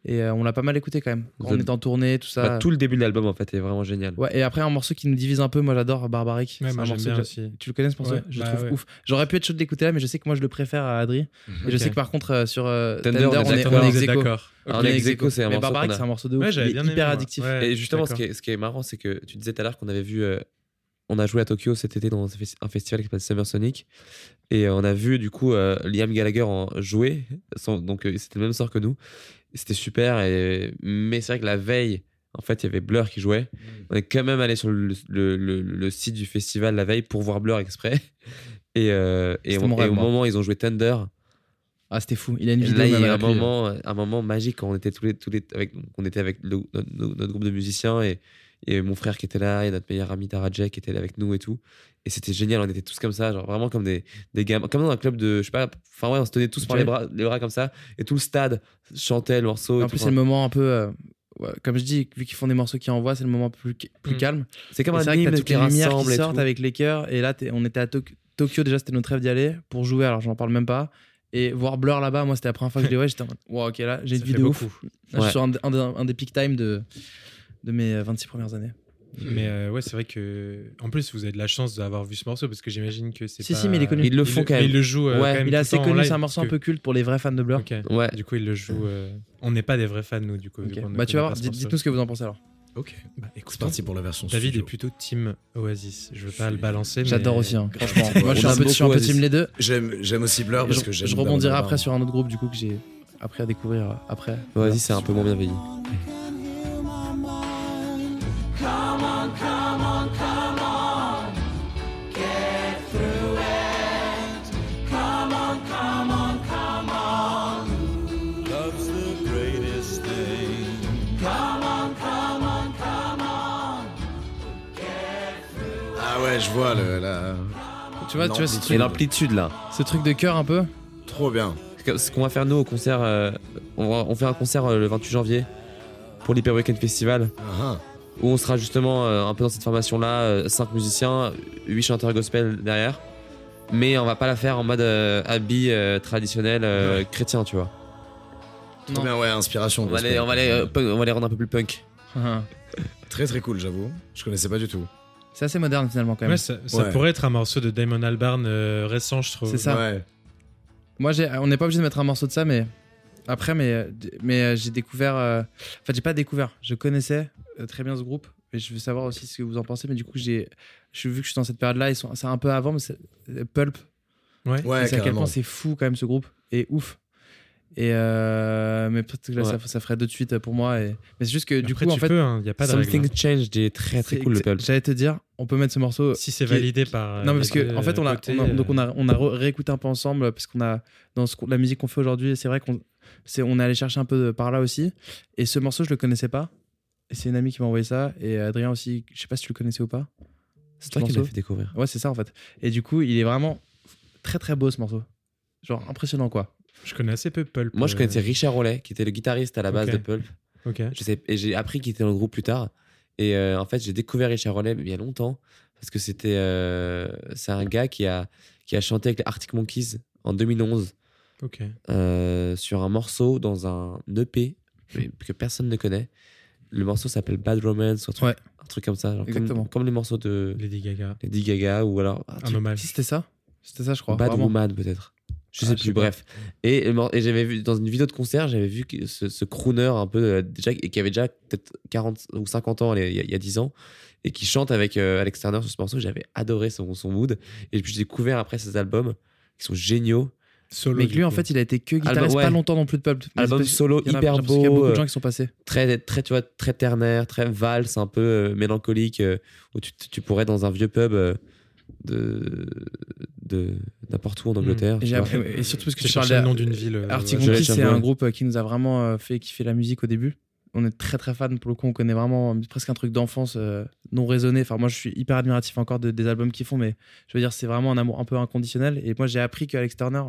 Et euh, on l'a pas mal écouté quand même. Quand The- on était en tournée, tout ça. bah, tout le début de l'album en fait est vraiment génial. Ouais, et après, un morceau qui nous divise un peu, moi j'adore Barbaric. Ouais, C'est moi un j'aime morceau bien que aussi. Tu le connais ce morceau Ouais, Je le bah trouve ouais. ouf. J'aurais pu être chaud de l'écouter là, mais je sais que moi je le préfère à Adri. Et je Ok. sais que par contre, euh, sur euh, Tender, Tender, on est on est, d'accord. on est ex est est c'est un Mais morceau Barbaric, c'est un morceau de ouf. Ouais, j'avais Il est bien aimé, hyper addictif. Ouais, Et justement, ce qui, est, ce qui est marrant, c'est que tu disais tout à l'heure qu'on avait vu. On a joué à Tokyo cet été dans un fes- un festival qui s'appelle Summer Sonic. Et euh, on a vu du coup euh, Liam Gallagher en jouer. Donc euh, c'était le même sort que nous. C'était super. Et... Mais c'est vrai que la veille, en fait, il y avait Blur qui jouait. On est quand même allé sur le, le- le- le site du festival la veille pour voir Blur exprès. <laughs> Et, euh, on- au moi. moment ils ont joué Thunder, Ah, c'était fou. Il a une vidéo là, il y a un moment, un moment magique quand on était tous les, tous les, avec, on était avec le- notre, notre- notre groupe de musiciens et, et mon frère qui était là et notre meilleur ami Tara Jack qui était là avec nous et tout. Et c'était génial, on était tous comme ça, genre vraiment comme des, des gamins, comme dans un club de, je sais pas, enfin ouais, on se tenait tous par les bras, les bras comme ça et tout le stade chantait le morceau. et En plus, c'est le moment un peu. euh, comme je dis, vu qu'ils font des morceaux qui envoient, c'est le moment plus, plus Mm. calme. c'est comme Et un vrai que toutes les lumières qui sortent avec les chœurs. Et là, on était à Tok- Tokyo, déjà, c'était notre rêve d'y aller pour jouer. Alors, j'en parle même pas. Et voir Blur là-bas, moi, c'était la première fois que je l'ai <laughs> ouais, j'étais en mode, wow, ok, là, j'ai une vidéo ouf. Là, je Ouais. suis sur un, un des- un des peak time de, de mes euh, 26 premières années. <laughs> Mais euh, ouais, c'est vrai que. En plus, vous avez de la chance d'avoir vu ce morceau parce que j'imagine que c'est. Si, pas- si, mais il est connu. Ils le font quand mais même. Ils le jouent. euh, ouais, quand même il est assez connu, c'est un morceau un peu culte pour les vrais fans de Blur. Ok. Ouais. Du coup, ils le jouent. euh, On n'est pas des vrais fans, nous, du coup. Ok. vu qu'on ne Bah, tu vas voir, dites-nous ce que vous en pensez alors. Ok. Bah, C'est écoute, parti pour la version David studio. est plutôt team Oasis. Je veux Je pas le balancer. mais- J'adore aussi, hein, franchement. <laughs> Moi, je suis un peu, je suis un peu team Oasis. les deux. J'aime, j'aime aussi Blur parce que j'aime. je rebondirai après sur un autre groupe du coup que j'ai appris à découvrir euh, après. Vas-y, c'est un peu moins bien vieilli. Ouais, je vois le, la... Tu vois, Non, tu vois ce mais Et truc, l'amplitude là. ce truc de cœur un peu trop bien. Ce qu'on va faire nous au concert, euh, on, va, on fait un concert euh, le 28 janvier pour l'Hyper Weekend Festival. Ah, où on sera justement euh, un peu dans cette formation-là, 5 musiciens, 8 chanteurs gospel derrière. Mais on va pas la faire en mode euh, habit euh, traditionnel euh, chrétien, tu vois. Trop bien, ouais, inspiration. On va, les, on, va les, euh, punk- on va les rendre un peu plus punk. Très très cool, j'avoue. Je connaissais pas du tout. C'est assez moderne finalement quand même. Ouais, ça, ça Ouais. pourrait être un morceau de Damon Albarn euh, récent, je trouve. C'est ça. Ouais. Moi, on n'est pas obligé de mettre un morceau de ça, mais après, mais, euh, mais euh, j'ai découvert. euh, En fait, j'ai pas découvert. Je connaissais très bien ce groupe, et je veux savoir aussi ce que vous en pensez. Mais du coup, j'ai, je vu que je suis dans cette période-là, ils sont, c'est un peu avant, mais c'est Pulp. Ouais. Ouais, à quel carrément. point c'est fou quand même ce groupe et ouf. Et euh, mais peut-être que là, Ouais. ça, ça ferait deux de suite pour moi. Et... Mais c'est juste que du Après, coup, tu en fait, peux, il n'y a pas de Something règle. hein. Change, est très très c'est cool. J'allais te dire, on peut mettre ce morceau. Si c'est est- validé par. euh, Non, mais parce que en fait, on a, côtés, on a- euh, donc on a, on a réécouté un peu ensemble parce qu'on a dans ce la musique qu'on fait aujourd'hui, c'est vrai qu'on c'est on est allé chercher un peu de- par là aussi. Et ce morceau, je le connaissais pas. Et c'est une amie qui m'a envoyé ça et Adrien aussi. Je sais pas si tu le connaissais ou pas. C'est toi qui l'as fait découvrir. Ouais, c'est ça en fait. Et du coup, il est vraiment très très beau ce morceau. Genre impressionnant quoi. Je connais assez peu Pulp. Moi, je euh, connaissais Richard Rollet, qui était le guitariste à la base de Pulp. Ok. Je sais, et j'ai appris qu'il était dans le groupe plus tard. Et euh, en fait, j'ai découvert Richard Rollet il y a longtemps parce que c'était euh, c'est un gars qui a qui a chanté avec les Arctic Monkeys en 2011 Ok. euh, sur un morceau dans un EP que personne ne connaît. Le morceau s'appelle Bad Romance ou un truc, Ouais. un truc comme ça, genre Exactement. comme les morceaux de Lady Gaga. Lady Gaga ou alors ah, Un hommage. Si c'était ça C'était ça, je crois. Bad vraiment. Woman peut-être. Je Ah, sais je plus, sais bref. Et, j'avais vu dans une vidéo de concert, j'avais vu que ce, ce crooner un peu euh, déjà et qui avait déjà peut-être 40 ou 50 ans il y a, il y a 10 ans et qui chante avec euh, Alex Turner sur ce morceau, j'avais adoré son, son mood et puis j'ai découvert après ses albums qui sont géniaux. Solo. Mais lui, en fait, il a été que guitariste Album, ouais. pas longtemps non plus de. Mais Album solo il y a- hyper l'impression qu'il y a beau, beaucoup de euh, gens qui sont passés. Très très tu vois très ternaire, très valse, un peu euh, mélancolique où tu, tu pourrais dans un vieux pub de de n'importe où en Angleterre. Et, appris- et surtout parce que Tu parles le nom d'une ville. euh, c'est un groupe euh, qui nous a vraiment euh, fait kiffer la musique au début. On est très très fan pour le coup, on connaît vraiment presque un truc d'enfance euh, non raisonné. Enfin, moi je suis hyper admiratif encore de- des albums qu'ils font, mais je veux dire, c'est vraiment un amour un peu inconditionnel. Et moi j'ai appris qu'Alex Turner,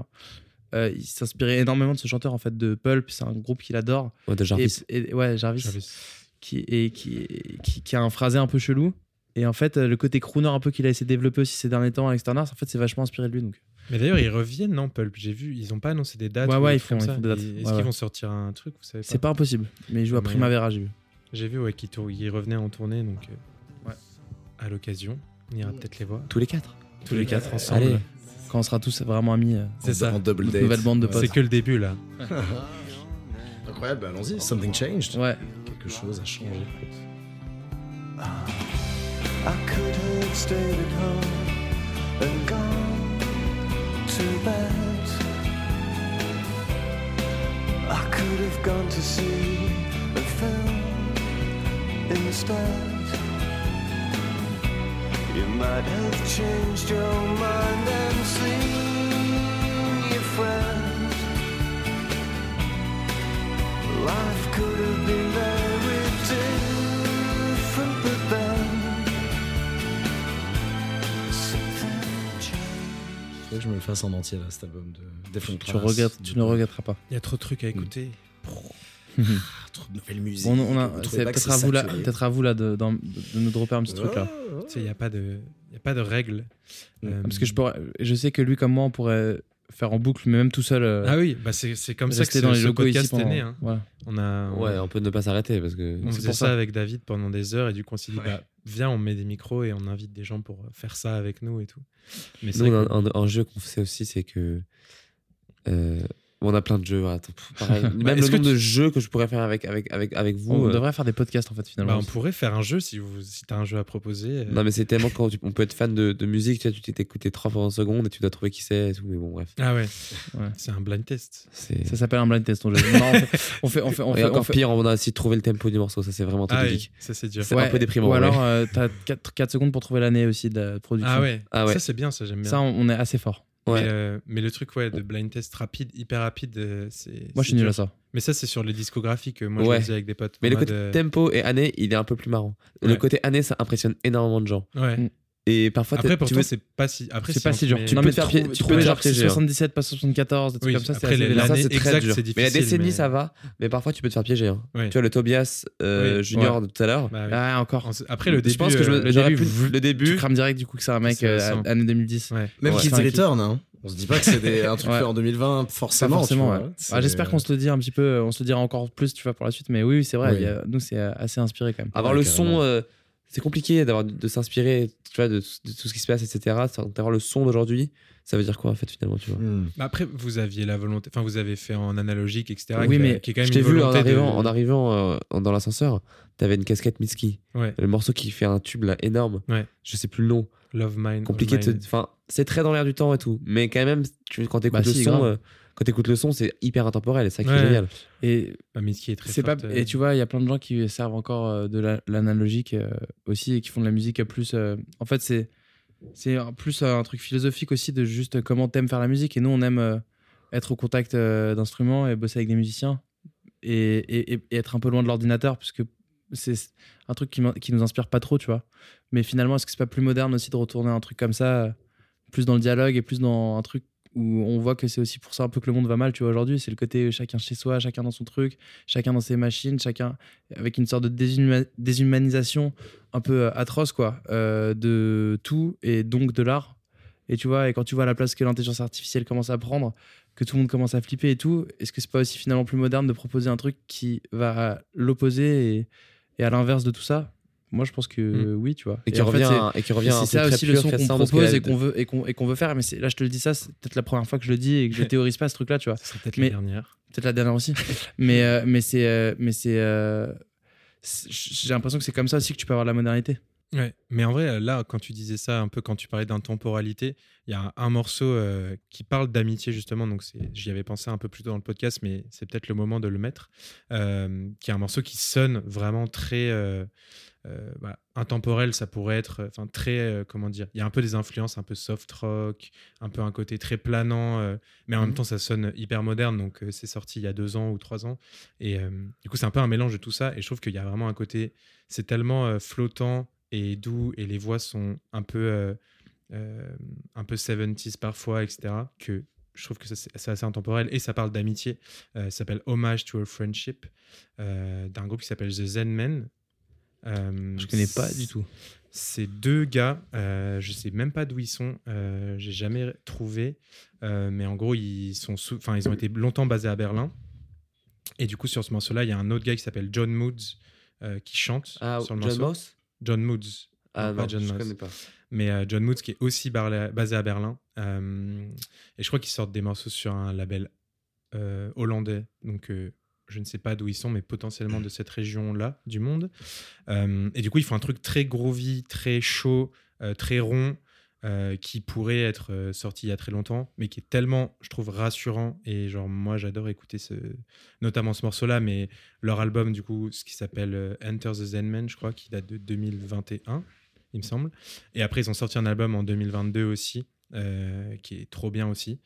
euh, il s'inspirait énormément de ce chanteur en fait de Pulp. C'est un groupe qu'il adore. Ouais, de Jarvis. Et, et- ouais, Jarvis, Jarvis. Qui, et qui, qui, qui a un phrasé un peu chelou. Et en fait, euh, le côté crooner un peu qu'il a essayé de développer aussi ces derniers temps, Alex Turner, en fait, c'est vachement inspiré de lui. Donc. Mais d'ailleurs, ils reviennent, non, Pulp? J'ai vu, ils ont pas annoncé des dates. Ouais, ou ouais, ils font- ils des dates. Est-ce Ouais, qu'ils ouais. vont sortir un truc? Vous savez C'est pas impossible, mais il joue à. Primavera, j'ai vu. J'ai vu ouais, qu'ils ils revenaient en tournée, donc euh, Ouais. à l'occasion, on ira peut-être les voir. Tous les quatre. Tous les quatre ensemble. Allez. Quand on sera tous vraiment amis. euh, C'est ça. En double date. nouvelle bande de potes. C'est que le début là. Incroyable, bah, allons-y. Something changed. Ouais. Quelque chose a changé. I could have stayed at home and gone to bed. I could have gone to see a film instead. You might have changed your mind and seen your friend. Life que je me le fasse en entier là, cet album de Different Tu, tu ne regretteras pas. Il y a trop de trucs à écouter. Ah, <laughs> trop de nouvelles musiques. On a, c'est peut-être à, vous là, peut-être à vous là de, nous dropper un petit truc là. Tu sais, il n'y a pas de, il y a pas de règles. Euh, Parce que je, pourrais, je sais que lui comme moi on pourrait faire en boucle, mais même tout seul. euh, Ah oui, bah c'est c'est comme ça que dans les ce locaux ici podcast pendant- est né. hein. voilà. On a, on- Ouais, on peut ne pas s'arrêter parce que on faisait pour ça, ça. avec David pendant des heures et du coup on s'est dit bah viens on met des micros et on invite des gens pour faire ça avec nous et tout. Mais un- un jeu qu'on fait aussi, c'est que. euh, on a plein de jeux. Attends, pareil. <laughs> Même Bah, le nombre tu- de jeux que je pourrais faire avec, avec, avec, avec vous. On euh, devrait faire des podcasts en fait finalement. bah, on pourrait faire un jeu si vous si as un jeu à proposer. euh, Non, mais c'est tellement quand tu- on peut être fan de, de musique, tu vois, tu t'es écouté trois fois en seconde et tu dois trouver qui c'est et tout. Mais bon, bref. Ah ouais. Ouais. C'est un blind test. C'est. Ça s'appelle un blind test ton jeu. Non, on fait, on fait, on fait, on et fait- encore on fait- pire, on a aussi trouvé le tempo du morceau. Ça, c'est vraiment tout Ah oui, public. ça c'est dur. C'est un peu déprimant, Ou alors euh, t'as 4, secondes pour trouver l'année aussi de la production. Ah ouais. Ah ouais. Ça c'est bien, ça j'aime bien. Ça on est assez fort. Ouais. Mais, euh, mais le truc ouais de blind test rapide, hyper rapide, euh, c'est. Moi je suis nul à ça. Mais ça c'est sur les discographies que moi Ouais. je le faisais avec des potes. Mais le mode, côté euh, tempo et année, il est un peu plus marrant. Le côté année, ça impressionne énormément de gens. Ouais. Et parfois, Après, tu pourtant, veux- c'est pas si. Après, C'est si pas si dur. Tu Non, peux faire piéger- tu peux te genre faire piéger, hein. 77, pas 74, des trucs Oui, comme ça, c'est très dur. c'est Mais la décennie, mais- ça va. Mais parfois, tu peux te faire piéger. hein. Tu vois, le Tobias euh, Oui, Junior de tout à l'heure. Bah oui. Ah, encore. En- Après, le début. je pense que je me- euh, le début, pu- vous- le Tu début. crames direct du coup que c'est un mec euh, année 2010. Ouais. Même. Kids. Return, hein. On se dit pas que c'est des- un truc Ouais. fait en 2020, Pas forcément. forcément, tu vois. ouais. C'est- Ah, J'espère qu'on se le dit un petit peu, on se le dira encore plus, tu vois, pour la suite. Mais oui, c'est vrai. Nous, c'est assez inspiré quand même. Avoir Ouais, le son, euh, c'est compliqué d'avoir de s'inspirer, tu vois, de, de tout ce qui se passe, etc. D'avoir le son d'aujourd'hui, ça veut dire quoi en fait finalement, tu vois? Hmm. Bah Après, vous aviez la volonté. Enfin, vous avez fait en analogique, etc. Oui, qui, a- mais qui est quand même Je t'ai vu en de- arrivant, en arrivant euh, dans l'ascenseur, t'avais une casquette Mitski. Ouais. Le morceau qui fait un tube là énorme. Ouais. Je sais plus le nom. Love Mine. Compliqué Enfin, c'est très dans l'air du temps et tout. Mais quand même, tu, quand t'écoutes Bah le si, son, euh, quand t'écoutes le son, c'est hyper intemporel et ça qui est génial. Et Bah, est très pas. euh, Et tu vois, il y a plein de gens qui servent encore euh, de la- l'analogique euh, aussi et qui font de la musique plus. euh, En fait, c'est plus un truc philosophique aussi de juste comment t'aimes faire la musique. Et nous, on aime euh, être au contact euh, d'instruments et bosser avec des musiciens et, et- et- et être un peu loin de l'ordinateur parce que c'est un truc qui, qui nous inspire pas trop, tu vois. Mais finalement, est-ce que c'est pas plus moderne aussi de retourner un truc comme ça, euh, plus dans le dialogue et plus dans un truc où on voit que c'est aussi pour ça un peu que le monde va mal, tu vois, aujourd'hui. C'est le côté chacun chez soi, chacun dans son truc, chacun dans ses machines, chacun avec une sorte de déshuma- déshumanisation un peu euh, atroce, quoi, euh, de tout et donc de l'art. Et tu vois, et quand tu vois la place que l'intelligence artificielle commence à prendre, que tout le monde commence à flipper et tout, est-ce que c'est pas aussi finalement plus moderne de proposer un truc qui va à l'opposé et à l'inverse de tout ça? Moi, je pense que oui, tu vois. Et qui en fait, revient, c'est- et qui revient c'est ça aussi le son qu'on propose et qu'on veut et qu'on et qu'on veut faire mais c'est là je te le dis ça c'est peut-être la première fois que je le dis et que je théorise pas ce truc là tu vois. Ce serait peut-être la dernière. peut-être la dernière aussi. <laughs> Mais euh, mais c'est euh, mais c'est euh, c'est- j'ai l'impression que c'est comme ça aussi que tu peux avoir de la modernité Ouais, mais en vrai, là, quand tu disais ça, un peu quand tu parlais d'intemporalité, il y a un, morceau euh, qui parle d'amitié, justement. Donc, j'y avais pensé un peu plus tôt dans le podcast, mais c'est peut-être le moment de le mettre. euh, qui est un morceau qui sonne vraiment très. euh, euh, bah, intemporel, ça pourrait être. euh, Enfin, très. euh, comment dire Il y a un peu des influences, un peu soft rock, un peu un côté très planant, euh, mais en même temps, ça sonne hyper moderne. Donc, euh, c'est sorti il y a deux ans ou trois ans. Et euh, du coup, c'est un peu un mélange de tout ça. Et je trouve qu'il y a vraiment un côté. C'est tellement euh, flottant et doux et les voix sont un peu euh, euh, un peu 70s parfois etc que je trouve que c'est assez intemporel. Et ça parle d'amitié. Euh, ça s'appelle Homage to a Friendship euh, d'un groupe qui s'appelle The Zen Men Euh, je connais pas du tout. c'est deux gars, je sais même pas d'où ils sont, j'ai jamais trouvé, mais en gros ils sont, enfin ils ont été longtemps basés à Berlin. Et du coup sur ce morceau-là, il y a un autre gars qui s'appelle John Moods qui chante Ah, sur le John morceau. Moss? John Moods. Ah Non, pas John je connais pas. Mais euh, John Moods qui est aussi basé à Berlin. Euh, et je crois qu'ils sortent des morceaux sur un label euh, hollandais. Donc je ne sais pas d'où ils sont, mais potentiellement de cette région-là du monde. Et du coup, ils font un truc très groovy, très chaud, très rond. Euh, qui pourrait être euh, sorti il y a très longtemps, mais qui est tellement, je trouve, rassurant. Et genre, moi, j'adore écouter ce, notamment ce morceau-là, mais leur album, du coup, ce qui s'appelle euh, Enter the Zen Man, je crois, qui date de 2021, il me semble. Et après, ils ont sorti un album en 2022 aussi, qui est trop bien aussi,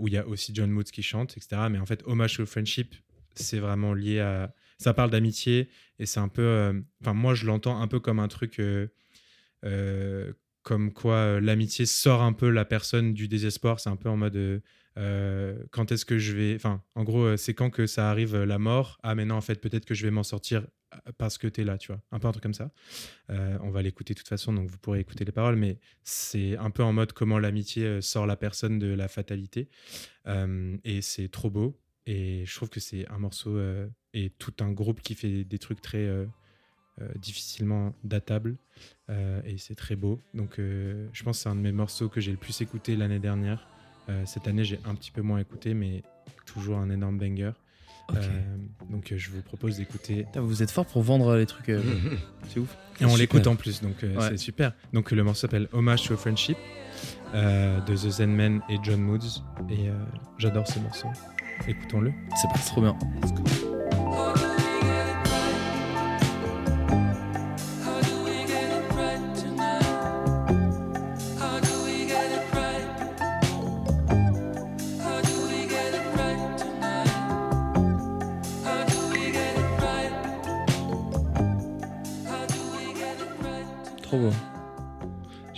où il y a aussi John Moods qui chante, etc. Mais en fait, Homage to Friendship, c'est vraiment lié à. Ça parle d'amitié, et c'est un peu. Enfin, moi, je l'entends un peu comme un truc. Comme quoi euh, l'amitié sort un peu la personne du désespoir. C'est un peu en mode. euh, euh, quand est-ce que je vais. Enfin, en gros, c'est quand que ça arrive la mort. Ah, mais non, en fait, peut-être que je vais m'en sortir parce que tu es là, tu vois. Un peu un truc comme ça. On va l'écouter de toute façon, donc vous pourrez écouter les paroles, mais c'est un peu en mode comment l'amitié sort la personne de la fatalité. Et c'est trop beau. Et je trouve que c'est un morceau et tout un groupe qui fait des trucs très difficilement datables. Euh, et c'est très beau. Donc euh, je pense que c'est un de mes morceaux que j'ai le plus écouté l'année dernière. Euh, cette année, j'ai un petit peu moins écouté, mais toujours un énorme banger. Euh, donc euh, je vous propose d'écouter. Vous êtes fort pour vendre les trucs euh, <laughs> c'est ouf Et on l'écoute en plus, donc euh, Ouais. c'est super. Donc le morceau s'appelle Homage to a Friendship euh, de The Zen Men et John Moods. Et euh, j'adore ce morceau. Écoutons-le. c'est pas trop bien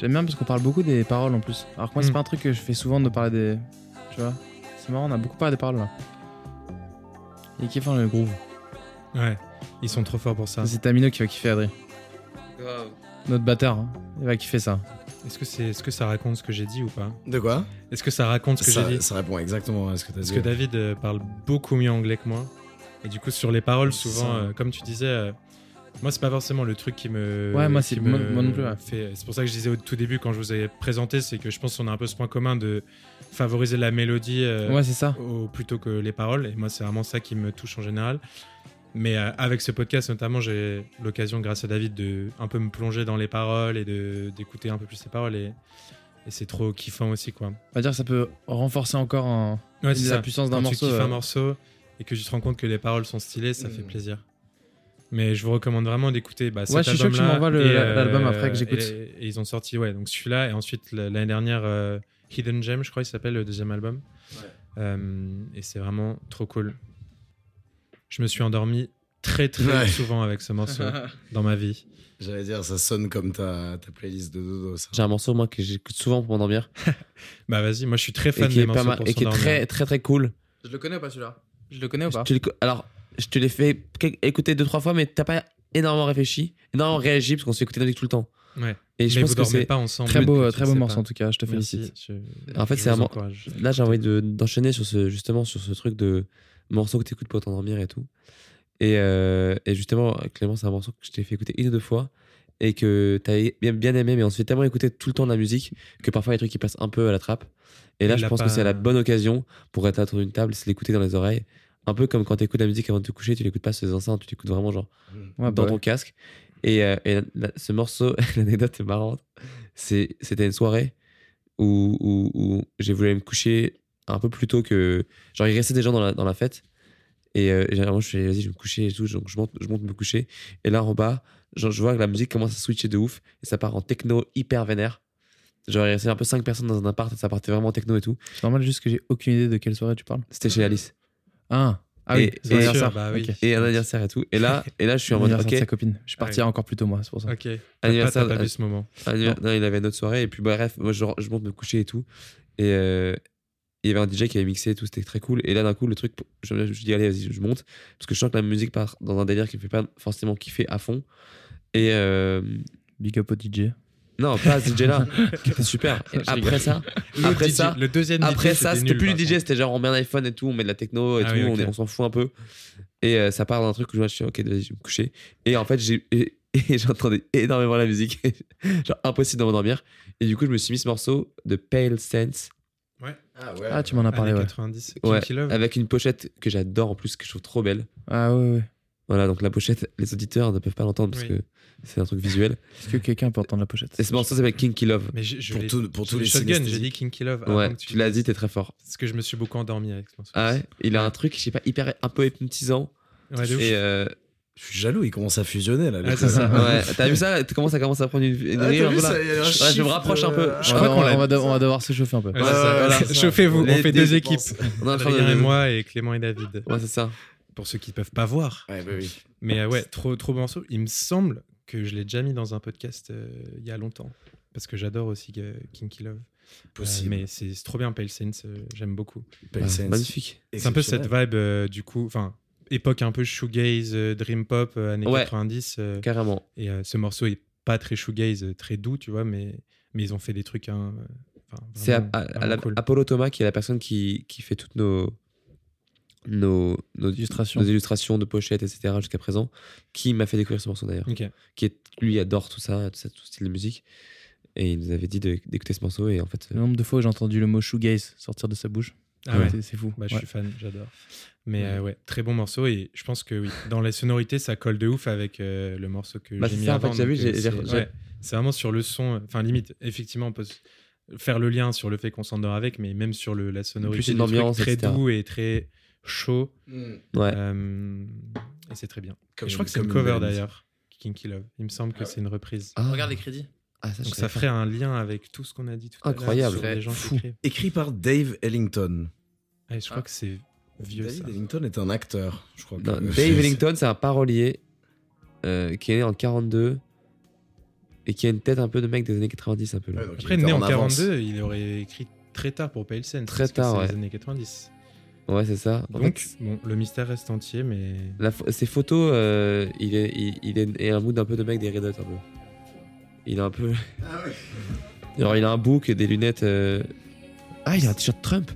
J'aime bien parce qu'on parle beaucoup des paroles en plus. Alors que moi, c'est Mm. pas un truc que je fais souvent de parler des. Tu vois C'est marrant, on a beaucoup parlé des paroles là. Il est kiffant le groove. Ouais, ils sont trop forts pour ça. C'est Tamino qui va kiffer, Adri. Notre batteur, hein. il va kiffer ça. Est-ce que, c'est, est-ce que ça raconte ce que j'ai dit ou pas? De quoi? Est-ce que ça raconte ce que j'ai dit? ça répond exactement à ce que tu as Parce dit. que David euh, parle beaucoup mieux anglais que moi. Et du coup, sur les paroles, souvent, ça. euh, comme tu disais, euh, moi, c'est pas forcément le truc qui me. Ouais, moi, c'est- moi- moi non plus, ouais. fait- C'est pour ça que je disais au tout début, quand je vous ai présenté, c'est que je pense qu'on a un peu ce point commun de favoriser la mélodie euh, Ouais, c'est ça. au- plutôt que les paroles. Et moi, c'est vraiment ça qui me touche en général. Mais euh, avec ce podcast, notamment, j'ai l'occasion, grâce à David, de un peu me plonger dans les paroles et de- d'écouter un peu plus les paroles. Et, et c'est trop kiffant aussi, quoi. On va dire que ça peut renforcer encore Ouais, la ça. puissance d'un Quand morceau. tu kiffes euh, un morceau et que tu te rends compte que les paroles sont stylées, ça fait plaisir. Mais je vous recommande vraiment d'écouter bah, cet Ouais, je suis chaud que tu m'envoies et, l'album après que j'écoute. Et, et ils ont sorti ouais, donc celui-là et ensuite l'année dernière euh, Hidden Gem, je crois, il s'appelle le deuxième album. Euh, et c'est vraiment trop cool. Je me suis endormi très très Ouais. souvent avec ce morceau <laughs> dans ma vie. J'allais dire, ça sonne comme ta, ta playlist de dodo. J'ai un morceau, moi, que j'écoute souvent pour m'endormir. <laughs> Bah vas-y, moi je suis très Et fan qui des morceaux pour et qui est très, très, très cool. Je le connais ou pas celui-là? Je le connais ou pas? alors, je te l'ai fait écouter deux, trois fois, mais t'as pas énormément réfléchi, énormément réagi, parce qu'on se fait écouter la musique tout le temps. Ouais. Et je Mais pense que c'est. Très beau, très beau morceau en tout cas, je te Merci, félicite. je- En fait, c'est encourage. Là, j'ai envie de- d'enchaîner sur ce, justement sur ce truc de morceau que t'écoutes pour t'endormir et tout. Et, euh, et justement, Clément, c'est un morceau que je t'ai fait écouter une ou deux fois et que t'as bien, bien aimé, mais on se fait tellement écouter tout le temps de la musique que parfois il y a des trucs qui passent un peu à la trappe. Et là, je pense pas- que c'est la bonne occasion pour être autour d'une table, c'est l'écouter dans les oreilles. Un peu comme quand t'écoutes la musique avant de te coucher, tu l'écoutes pas sur les enceintes, tu l'écoutes vraiment genre Ouais, bah dans ouais. ton casque. Et, euh, et la- la- ce morceau, <laughs> l'anecdote est marrante. C'est- C'était une soirée où, où, où j'ai voulu aller me coucher un peu plus tôt que. Genre, il restait des gens dans la, dans la fête. Et euh, généralement, je fais, vas-y, je vais me coucher et tout. Donc, je monte, je monte me coucher. Et là, en bas, genre, je vois que la musique commence à switcher de ouf. Et ça part en techno hyper vénère. Genre, il restait un peu 5 personnes dans un appart et ça partait vraiment en techno et tout. C'est normal juste que j'ai aucune idée de quelle soirée tu parles. C'était chez Alice. Ah, ah Et- oui, et- c'est l'anniversaire. bah oui. Ok. Et un anniversaire et tout. Et là, et là je suis en mode, L'anniversaire de ok, sa copine. Je suis parti Ah oui. encore plus tôt moi, c'est pour ça. Ok. Pas, anniversaire. t'as pas vu ce moment. Anniver- Non, il avait une autre soirée. Et puis, bref, moi, je, je monte me coucher et tout. Et euh, il y avait un DJ qui avait mixé et tout. C'était très cool. Et là, d'un coup, le truc, je me dit, allez, vas-y, je monte. Parce que je sens que la musique part dans un délire qui me fait pas forcément kiffer à fond. Et euh, Big up au DJ. Non, pas ce DJ-là. <laughs> C'était super. Et après ça, Le après DJ ça, le deuxième après DJ, ça, c'était plus du DJ, c'était genre on met un iPhone et tout, on met de la techno et Ah tout, oui, on, ok. est- on s'en fout un peu. Et euh, ça part d'un truc où je me suis dit, ok, vas-y, je vais me coucher. Et en fait, j'ai et, <laughs> et j'entendais énormément la musique, <laughs> genre impossible de m'endormir. Et du coup, je me suis mis ce morceau de Pale Sense, Ah ouais. Ah, tu m'en as parlé, ouais. 90. ouais, avec une pochette que j'adore en plus, que je trouve trop belle. Ah ouais, ouais. Voilà, donc la pochette, les auditeurs ne peuvent pas l'entendre parce Oui. que c'est un truc visuel. Est-ce que quelqu'un peut entendre la pochette? Et ce morceau s'appelle Kinky Love. Mais je, je Pour l'ai- tout- pour je tous les shotgun, j'ai dit Kinky Love. avant Ouais, que tu l'as dit, t'es très fort. Parce que je me suis beaucoup endormi avec ce morceau. Ah ouais, il a un truc, je sais pas, hyper un peu hypnotisant. Ouais. Et euh, Je suis jaloux, il commence à fusionner là. les Ah, ça. ouais, t'as vu ça? Comment ça commence à prendre une, une Ah, vu peu, ça, un Ouais, je me rapproche un peu. euh, Je on, crois va, qu'on va de- on va devoir se chauffer un peu. Ouais, ça. voilà, ça. Chauffez-vous, on fait deux équipes. Adrien et moi et Clément et David. Ouais, c'est ça. Pour ceux qui peuvent pas voir. Ouais, bah oui. Mais euh, ouais, trop, trop bon morceau. Il me semble que je l'ai déjà mis dans un podcast euh, il y a longtemps. Parce que j'adore aussi euh, Kinky Love. Euh, Possible. mais c'est trop bien, Pale Sense. euh, J'aime beaucoup. Pale Sense. magnifique. C'est un peu cette vibe, euh, du coup, enfin, époque un peu shoegaze, euh, dream pop, euh, années Ouais. 90. euh, Carrément. et euh, ce morceau est pas très shoegaze, euh, très doux, tu vois, mais, mais ils ont fait des trucs. hein, euh, C'est cool. Apollo Thomas qui est la personne qui, qui fait toutes nos, nos, nos, Illustrations. nos illustrations de pochettes, etc. jusqu'à présent, qui m'a fait découvrir ce morceau d'ailleurs. Qui est, lui adore tout ça, tout, ça, tout style de musique. Et il nous avait dit d'écouter ce morceau et en fait. Le nombre de fois où j'ai entendu le mot shoegaze sortir de sa bouche, Ah ouais. c'est- fou. Bah, je Ouais. suis fan, j'adore. Mais euh, ouais, très bon morceau et je pense que oui, dans les sonorités, ça colle de ouf avec euh, le morceau que Bah, j'ai mis ça, en fait, avant. j'ai vu, donc, j'ai- euh, c'est- vraiment sur le son, enfin limite, effectivement, on peut faire le lien sur le fait qu'on s'endort avec, mais même sur le, la sonorité, une du truc ambiance, très etc. doux et très chaud. Ouais. euh, et c'est très bien. Comme Et je crois une- que c'est une cover d'ailleurs, Kinky Love. Il me semble que c'est une reprise. Ah. Regarde les crédits. Ah, ça, Donc ça ferait un lien avec tout ce qu'on a dit tout Incroyable. à l'heure Fou. écrivent. Écrit par Dave Ellington. Ouais, je crois que c'est vieux ça. Ellington est un acteur, je crois. que- Dave Ellington, c'est un parolier euh, qui est né en 42. et qui a une tête un peu de mec des années 90 un peu là. Ouais, Après, né en avance. 42, il aurait écrit très tard pour Pale Sense. Très tard, c'est ouais. les années 90. Ouais, c'est ça. En Donc, fait, bon, le mystère reste entier, mais. la ses photos, euh, il est, il, il est, un mood un peu de mec des Red Hot un peu. Il est un peu. Alors <laughs> il a un bouc et des lunettes. euh, Ah, il a un t-shirt Trump.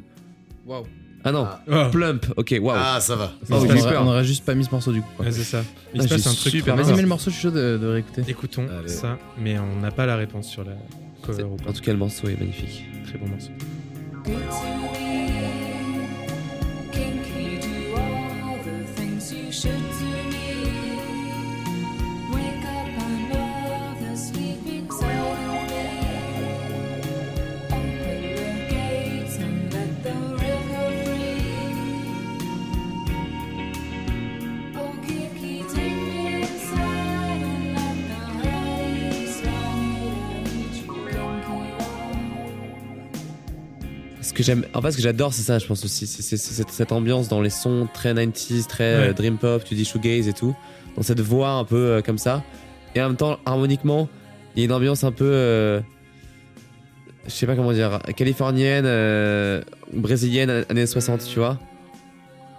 Waouh. Ah non, Ah. Oh, Plump. Ok, waouh. Ah, ça va. Oh, on, aurait, peur. on aurait juste pas mis ce morceau du coup. ouais, c'est ça. Il Ah, se passe un truc super Vas-y, mets le morceau, je suis chaud de, de réécouter. Écoutons Allez. ça, mais on n'a pas la réponse sur la cover ou En tout cas, le morceau est magnifique. Très bon morceau. Good to que j'aime, en fait, ce que j'adore, c'est ça, je pense aussi. C'est cette, cette ambiance dans les sons très 90s, très euh, dream pop, tu dis shoegaze et tout. Dans cette voix un peu euh, comme ça. Et en même temps, harmoniquement, il y a une ambiance un peu. euh, je sais pas comment dire. Californienne, euh, brésilienne, années 60, tu vois.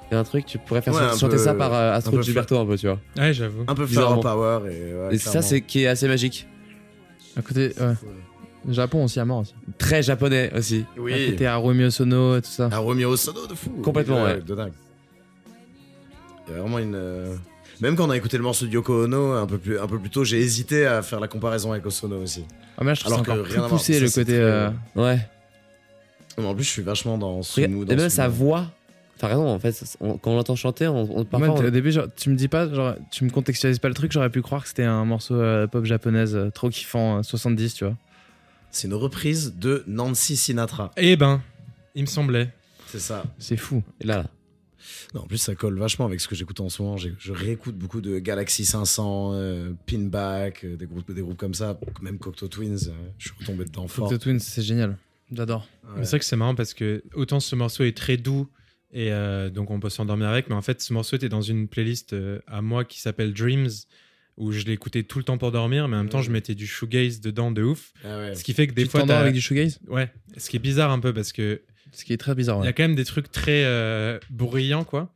Il y a un truc, tu pourrais faire Ouais, chanter peu- ça par euh, un Astro Gilberto un peu, tu vois. Ouais, j'avoue. Un peu. Flower Power. Et, ouais, et ça, c'est qui est assez magique. À côté, ouais. Japon aussi à mort aussi. Très japonais aussi. À Oui. côté Haruo Sono et tout ça. Un Romeo Sono de fou. Complètement, ouais. De dingue. Il y a vraiment une. euh, Même quand on a écouté le morceau de Yoko Ono un peu plus, un peu plus tôt, j'ai hésité à faire la comparaison avec Osono aussi. Ah, mais là, je trouve Alors que rien à plus voir, poussé ça, le côté. très- euh, Ouais. Mais en plus, je suis vachement dans ce mood. et dans même ce sa voix. T'as raison, en fait, on- quand on l'entend chanter, on, on, Moi, parfois, on- au début, genre, tu me dis pas, genre, tu me contextualises pas le truc, j'aurais pu croire que c'était un morceau euh, pop japonaise euh, trop kiffant, euh, 70, tu vois. C'est une reprise de Nancy Sinatra. Eh ben, il me semblait. C'est ça. C'est fou. Et là, là. Non, en plus, ça colle vachement avec ce que j'écoute en ce moment. Je réécoute beaucoup de Galaxy 500, euh, Pinback, euh, des, groupes, des groupes comme ça, même Cocteau Twins. euh, je suis retombé dedans fort. The Twins, c'est génial. J'adore. Ouais. C'est vrai que c'est marrant parce que autant ce morceau est très doux et euh, donc on peut s'endormir avec, mais en fait ce morceau était dans une playlist euh, à moi qui s'appelle Dreams où je l'écoutais tout le temps pour dormir, mais en même temps je mettais du shoegaze dedans de ouf. Ah ouais. Ce qui fait que des tu fois t'endors t'as- avec du shoegaze? Ouais, ce qui est bizarre un peu parce que Ce qui est très bizarre, il y a quand même des trucs très euh, bruyants quoi.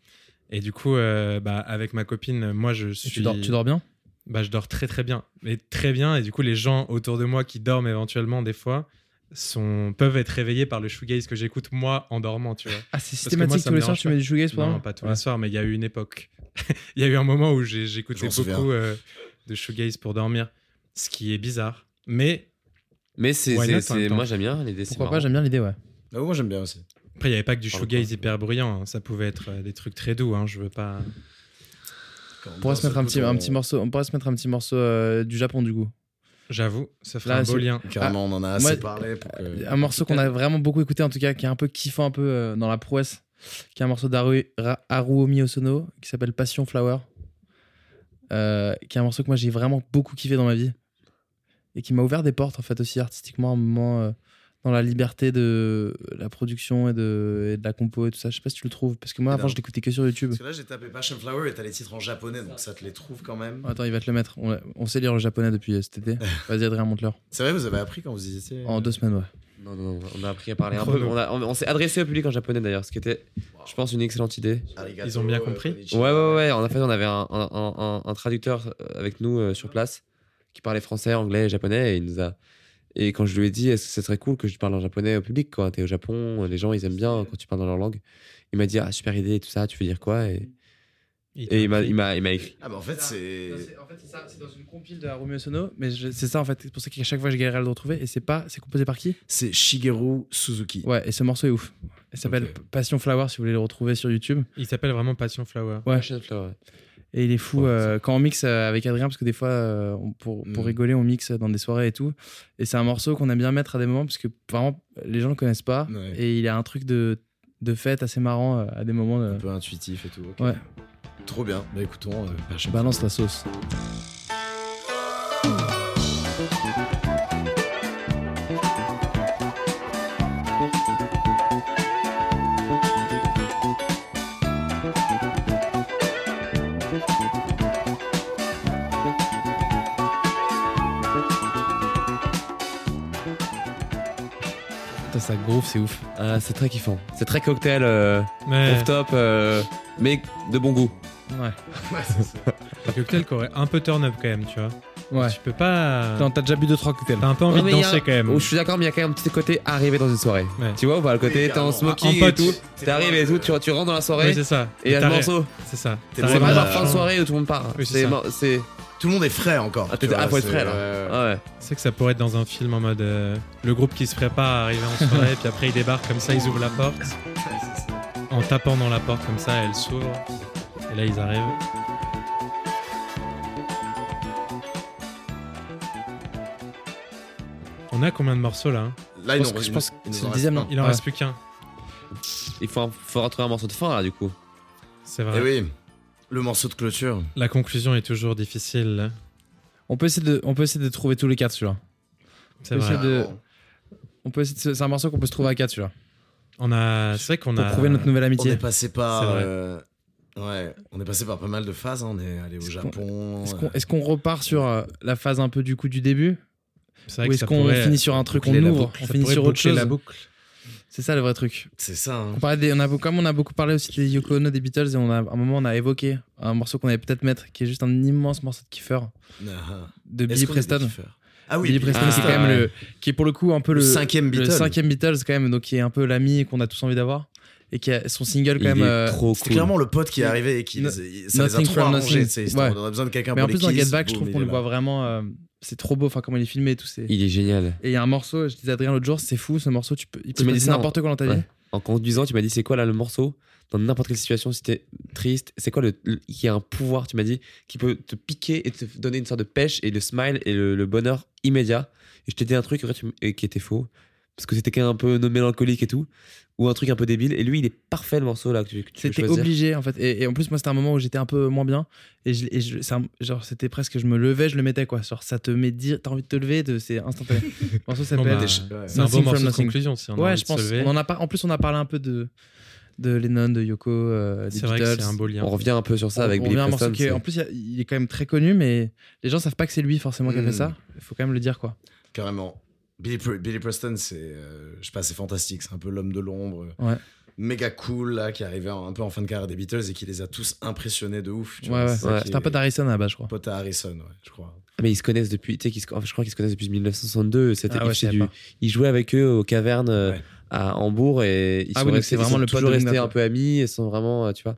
Et du coup, euh, bah, avec ma copine, moi je suis. tu, dors, tu dors bien? Bah, je dors très très bien. Mais très bien. Et du coup, les gens autour de moi qui dorment éventuellement des fois sont, peuvent être réveillés par le shoegaze que j'écoute moi en dormant, tu vois. Ah, c'est que moi, systématique ça tous me les soirs, tu mets du shoegaze pour Non, dormir pas tous Ouais. les soirs, mais il y a eu une époque. <laughs> Il y a eu un moment où j'ai- j'écoutais beaucoup euh, de shoegaze pour dormir, ce qui est bizarre. Mais Mais c'est, moi j'aime bien l'idée. c'est Pourquoi pas. J'aime bien l'idée, ouais. Ah, moi, j'aime bien aussi. après, il n'y avait pas que du shoegaze hyper bruyant. hein. Ça pouvait être euh, des trucs très doux. Hein. Je veux pas. On pourrait se mettre un petit, un petit morceau, on pourrait se mettre un petit morceau euh, du Japon du coup. J'avoue, ça ferait Là, un beau lien. Carrément, on en a assez moi, parlé. Pour que- Un morceau qu'on a vraiment beaucoup écouté en tout cas, qui est un peu kiffant un peu euh, dans la prouesse, qui est un morceau d'Haru Ra- Haruomi Osono qui s'appelle Passion Flower, euh, qui est un morceau que moi j'ai vraiment beaucoup kiffé dans ma vie et qui m'a ouvert des portes en fait aussi artistiquement à un moment euh, dans la liberté de la production et de, et de la compo et tout ça. Je sais pas si tu le trouves parce que moi avant Énorme. je l'écoutais que sur YouTube. Parce que là, j'ai tapé Passion Flower et t'as les titres en japonais, donc ça te les trouve quand même. Attends, il va te le mettre. On, on sait lire le japonais depuis euh, cet été. <laughs> Vas-y Adrien, monte-leur. C'est vrai, vous avez appris quand vous y étiez En deux semaines, ouais. Non, non, non, on a appris à parler un peu. On, a- on- on s'est adressé au public en japonais d'ailleurs, ce qui était, je pense, une excellente idée. Arigato, Ils ont bien euh, compris. Ouais, ouais, ouais. En fait, on avait un, un- un- un- un traducteur euh, avec nous euh, sur place qui parlait français, anglais et japonais. Et, il nous a... et quand je lui ai dit, est-ce que ce serait cool que je parle en japonais au public quand t'es au Japon Les gens, ils aiment bien quand tu parles dans leur langue. Il m'a dit, ah, super idée et tout ça, tu veux dire quoi? Et, et il m'a il m'a- il m'a écrit. Ah, bah en fait, c'est. En fait, c'est ça, c'est dans une compile de Haruo Sono, mais je- c'est ça en fait, c'est pour ça qu'à chaque fois je galérais à le retrouver, et c'est pas, c'est composé par qui? C'est Shigeru Suzuki. Ouais, et ce morceau est ouf. Il s'appelle. Passion Flower si vous voulez le retrouver sur YouTube. Il s'appelle vraiment Passion Flower. Ouais. Passion Flower, ouais. Et il est fou Ouais, euh, quand on mixe euh, avec Adrien, parce que des fois, euh, pour, pour Mm. rigoler, on mixe dans des soirées et tout. Et c'est un morceau qu'on aime bien mettre à des moments, parce que vraiment, les gens le connaissent pas. Ouais. Et il a un truc de, de fête assez marrant euh, à des moments. Un peu intuitif et tout. Ouais, Trop bien. Bah écoutons, balance la sauce. Ça groove, c'est ouf. Ah, c'est très kiffant. C'est très cocktail, euh, rooftop, euh, mais de bon goût. Ouais. <laughs> Un cocktail qui aurait un peu turn up quand même, tu vois. Ouais. Tu peux pas. Non, t'as déjà bu 2-3 cocktails. T'as un peu envie Ouais, mais de il y a danser quand même. Oh, je suis d'accord, mais il y a quand même un petit côté arrivé dans une soirée. Ouais. Tu vois, ou pas Le côté t'es en smoking En et pote. tout. T'arrives et tout, tu, tu rentres dans la soirée Oui, c'est ça. et il y a le morceau. C'est ça. T'arrives C'est vraiment pas la fin de soirée où tout le monde part. Oui, c'est c'est ça. mo- c'est Tout le monde est frais encore. Ah, tu t'es- vois, ah, faut être frais, là. ouais. ah ouais. C'est que ça pourrait être dans un film en mode euh, le groupe qui se prépare à arriver en soirée, <laughs> puis après ils débarquent comme ça, ils ouvrent la porte. En tapant dans la porte comme ça, elle s'ouvre. Et là ils arrivent. On a combien de morceaux là hein? Là, Je ils pense que- je pense nous c'est en le dixième, non Il en Ouais. reste plus qu'un. Il faut, faut retrouver un morceau de fin là, du coup. C'est Eh vrai. oui, le morceau de clôture. La conclusion est toujours difficile. là. On peut essayer de, on peut essayer de trouver tous les quatre celui-là. C'est vrai. de-. On peut essayer de- c'est un morceau qu'on peut se trouver à quatre celui-là. On a. C'est vrai qu'on a. prouver notre nouvelle On amitié. est passé par. Euh, Ouais, on est passé par pas mal de phases. hein. On est allé au Japon. Est-ce euh, qu'on est-ce qu'on repart sur euh, la phase un peu du coup du début? C'est vrai Ou est-ce qu'on finit sur un truc, on ouvre, boucle. on finit sur autre chose la boucle. C'est ça le vrai truc. C'est ça. hein. On parlait des- on a, comme on a beaucoup parlé aussi des Yoko Ono, des Beatles, et on a, à un moment on a évoqué un morceau qu'on allait peut-être mettre, qui est juste un immense morceau de kiffer Ah, ah. de Billy Preston. Ah oui, Billy Preston, c'est quand même le, qui est pour le coup un peu Le le, cinquième le Beatle. cinquième Beatles quand même, donc qui est un peu l'ami qu'on a tous envie d'avoir, et qui a son single quand Il même. euh, cool. clairement le pote qui est arrivé et qui No- les a- ça les a trop c'était- Ouais. On a besoin de quelqu'un mais pour en plus les dans Get Back, je trouve qu'on le voit vraiment. euh, c'est trop beau, enfin comment il est filmé et tout. c'est- Il est génial. Et il y a un morceau, je disais à Adrien l'autre jour, c'est fou ce morceau, tu peux, il peut se m'as dit passer n'importe quoi dans ta vie. Ouais. En conduisant, tu m'as dit c'est quoi là le morceau? Dans n'importe quelle situation, si t'es triste, c'est quoi le, le- qui a un pouvoir, tu m'as dit, qui peut te piquer et te donner une sorte de pêche et le smile et le, le bonheur immédiat. Et je t'ai dit un truc tu et qui était faux parce que c'était qu'un peu no- mélancolique et tout, ou un truc un peu débile. Et lui, il est parfait le morceau là que tu, que C'était obligé en fait. Et, et en plus, moi, c'était un moment où j'étais un peu moins bien. Et, je, et je- c'est un- genre, c'était presque, je me levais, je le mettais quoi. Genre, ça te met dire, t'as envie de te lever, de, c'est instantané. <laughs> Le morceau s'appelle. bah, c'est un bon morceau de conclusion. Si on ouais, je pense. lever. On en, a pas, en plus, on a parlé un peu de, de Lennon, de Yoko, euh, des C'est vrai que c'est un beau lien. On revient un peu sur ça On- avec on Billy revient à un morceau Preston. qui en plus, il y a- il est quand même très connu, mais les gens savent pas que c'est lui forcément qui a fait ça. Il faut quand même le dire quoi. Carrément. Billy, Pre- Billy Preston, c'est, euh, je sais pas, c'est fantastique. C'est un peu l'homme de l'ombre. Ouais. Méga cool, là, qui arrivait un peu en fin de carrière des Beatles et qui les a tous impressionnés de ouf. tu Ouais, vois, ouais. c'est un est- pote à la base, je crois. Pote à Harrison, ouais, je crois. Ah, Mais ils se connaissent depuis, tu sais, qu'ils se- enfin, je crois qu'ils se connaissent depuis 1962. C'était, Ah du- pas. il jouait avec eux aux cavernes euh, Ouais. à Hambourg et ils Ah sont oui, donc restés, c'est ils vraiment sont le pote toujours restés un peu amis. Ils sont vraiment, euh, tu vois.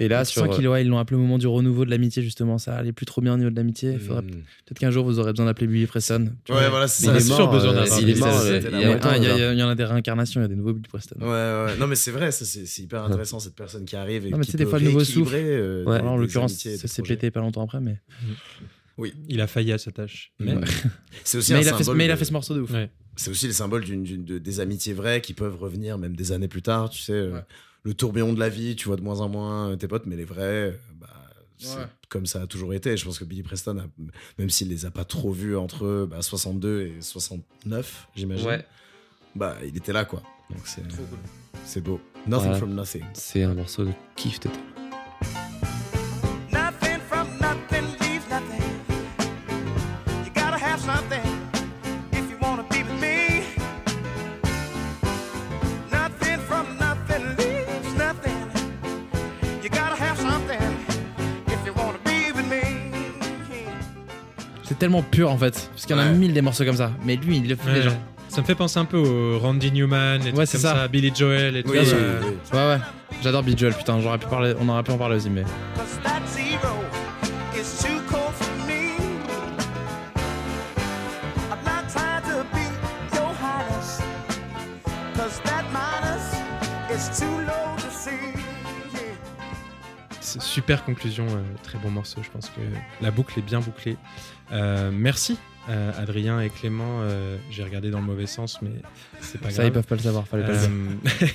Et là, sur, sens qu'ils ouais, ils l'ont appelé au moment du renouveau de l'amitié, justement. Ça allait plus trop bien au niveau de l'amitié. Il faudrait Mm. peut-être qu'un jour vous aurez besoin d'appeler Billy Preston. Tu Ouais, vois. voilà, c'est il sûr besoin euh, d'avoir il euh, y en a des réincarnations, il y a des nouveaux Billy Preston. Ouais, ouais. Non, mais c'est vrai, c'est c'est hyper intéressant, cette personne qui arrive et Non, mais qui sais, des peut fois, le nouveau rééquilibrer, euh, Ouais. en l'occurrence, ça s'est pété pas longtemps après, mais. Il a failli à sa tâche. Mais Ouais. Aussi Mais un il, a fait, symbole mais il a fait ce morceau de ouf. Ouais. C'est aussi le symbole de- des amitiés vraies qui peuvent revenir même des années plus tard, tu sais. euh, Ouais. Le tourbillon de la vie, tu vois de moins en moins euh, tes potes, mais les vrais, euh, bah, c'est Ouais. comme ça a toujours été. Je pense que Billy Preston, a- même s'il les a pas trop vus entre eux, bah, 62 et 69, j'imagine, Ouais. bah, il était là, quoi. Donc c'est, c'est beau. Nothing Voilà. from nothing. C'est un morceau de kiff total. C'est tellement pur en fait. Parce qu'il y en a Ouais. mille des morceaux comme ça. Mais lui, il le fait Ouais. déjà. Ça me fait penser un peu au Randy Newman et tout Ouais, comme c'est ça. ça. Billy Joel et tout. Oui. Ouais, ouais. J'adore Billy Joel, putain. J'aurais pu parler, on aurait pu en parler aussi, mais. Super conclusion, euh, très bon morceau. Je pense que la boucle est bien bouclée. Euh, merci euh, Adrien et Clément. Euh, J'ai regardé dans le mauvais sens, mais c'est pas Ça, grave. ils peuvent pas le savoir, fallait pas. <laughs>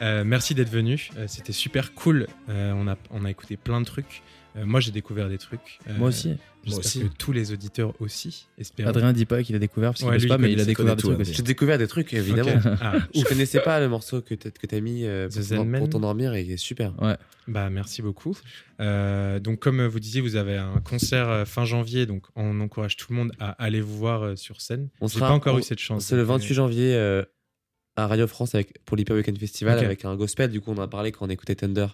Euh, merci d'être venu. C'était super cool. On, a, on a écouté plein de trucs. Euh, moi, j'ai découvert des trucs. Euh, Moi aussi. J'espère aussi. que tous les auditeurs aussi. Espérons. Adrien dit pas qu'il a découvert parce qu'il Ouais, lui, pas, il mais il a découvert des trucs aussi. J'ai découvert des trucs, évidemment. Ok. Ah, Je connaissais pas le morceau que t'as que t'as mis euh, The pour, t'endormir et il est super. Bah, merci beaucoup. Euh, donc, comme vous disiez, vous avez un concert euh, fin janvier, donc on encourage tout le monde à aller vous voir euh, sur scène. On sera- pas encore on- eu cette chance. C'est le donc, euh, 28 janvier euh, à Radio France avec, pour l'Hyper Weekend Festival avec un gospel. Du coup, on en a parlé quand on écoutait Thunder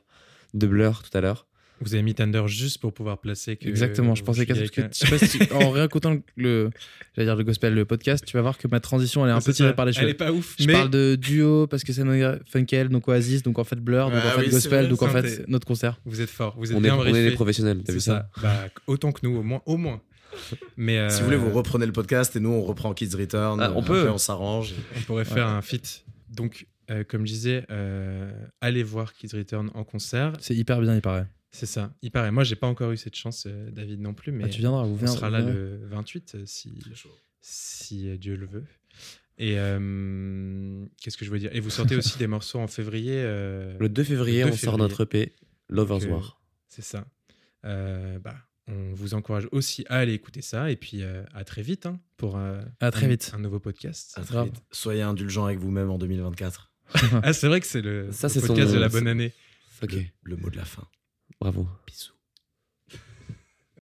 de Blur tout à l'heure. Vous avez mis Thunder juste pour pouvoir placer que. Exactement, je pensais qu'à ça. parce que Je sais pas si, en réécoutant le, le- j'allais dire le gospel, le podcast, tu vas voir que ma transition elle est un peu tirée par les Elle cheveux. est pas ouf, Je mais parle de duo parce que c'est Funkel, donc Oasis, donc en fait Blur, donc Ah en fait oui, c'est gospel, vrai, donc en fait notre concert. vous êtes fort, vous êtes On est, bien on est des professionnels, t'as C'est vu ça, ça. Bah, autant que nous, au moins. Au moins. <laughs> Mais euh, Si vous voulez, vous reprenez le podcast et nous, on reprend Kids Return. Ah, on Après, peut. on s'arrange. on pourrait faire un feat. Donc, euh, comme je disais, euh, allez voir Kids Return en concert. C'est hyper bien, il paraît. C'est ça, il paraît. Moi, j'ai pas encore eu cette chance, euh, David non plus, mais Ah, tu viendras, vous on sera vous là le 28 euh, si, si euh, Dieu le veut. Et euh, qu'est-ce que je veux dire? Et vous sortez aussi des morceaux en février. euh, Le 2 février, Le 2 on sort notre EP Lovers Donc, euh, War. C'est ça. Euh, bah, on vous encourage aussi à aller écouter ça. Et puis, euh, à très vite hein, pour euh, À très un- vite. un nouveau podcast. À très vite. Soyez indulgents avec vous-même en 2024. <laughs> <laughs> ah, c'est vrai que c'est le, Ça, le c'est son- podcast de la <laughs> bonne année. Ok, Le mot de la fin. Bravo. Bisous.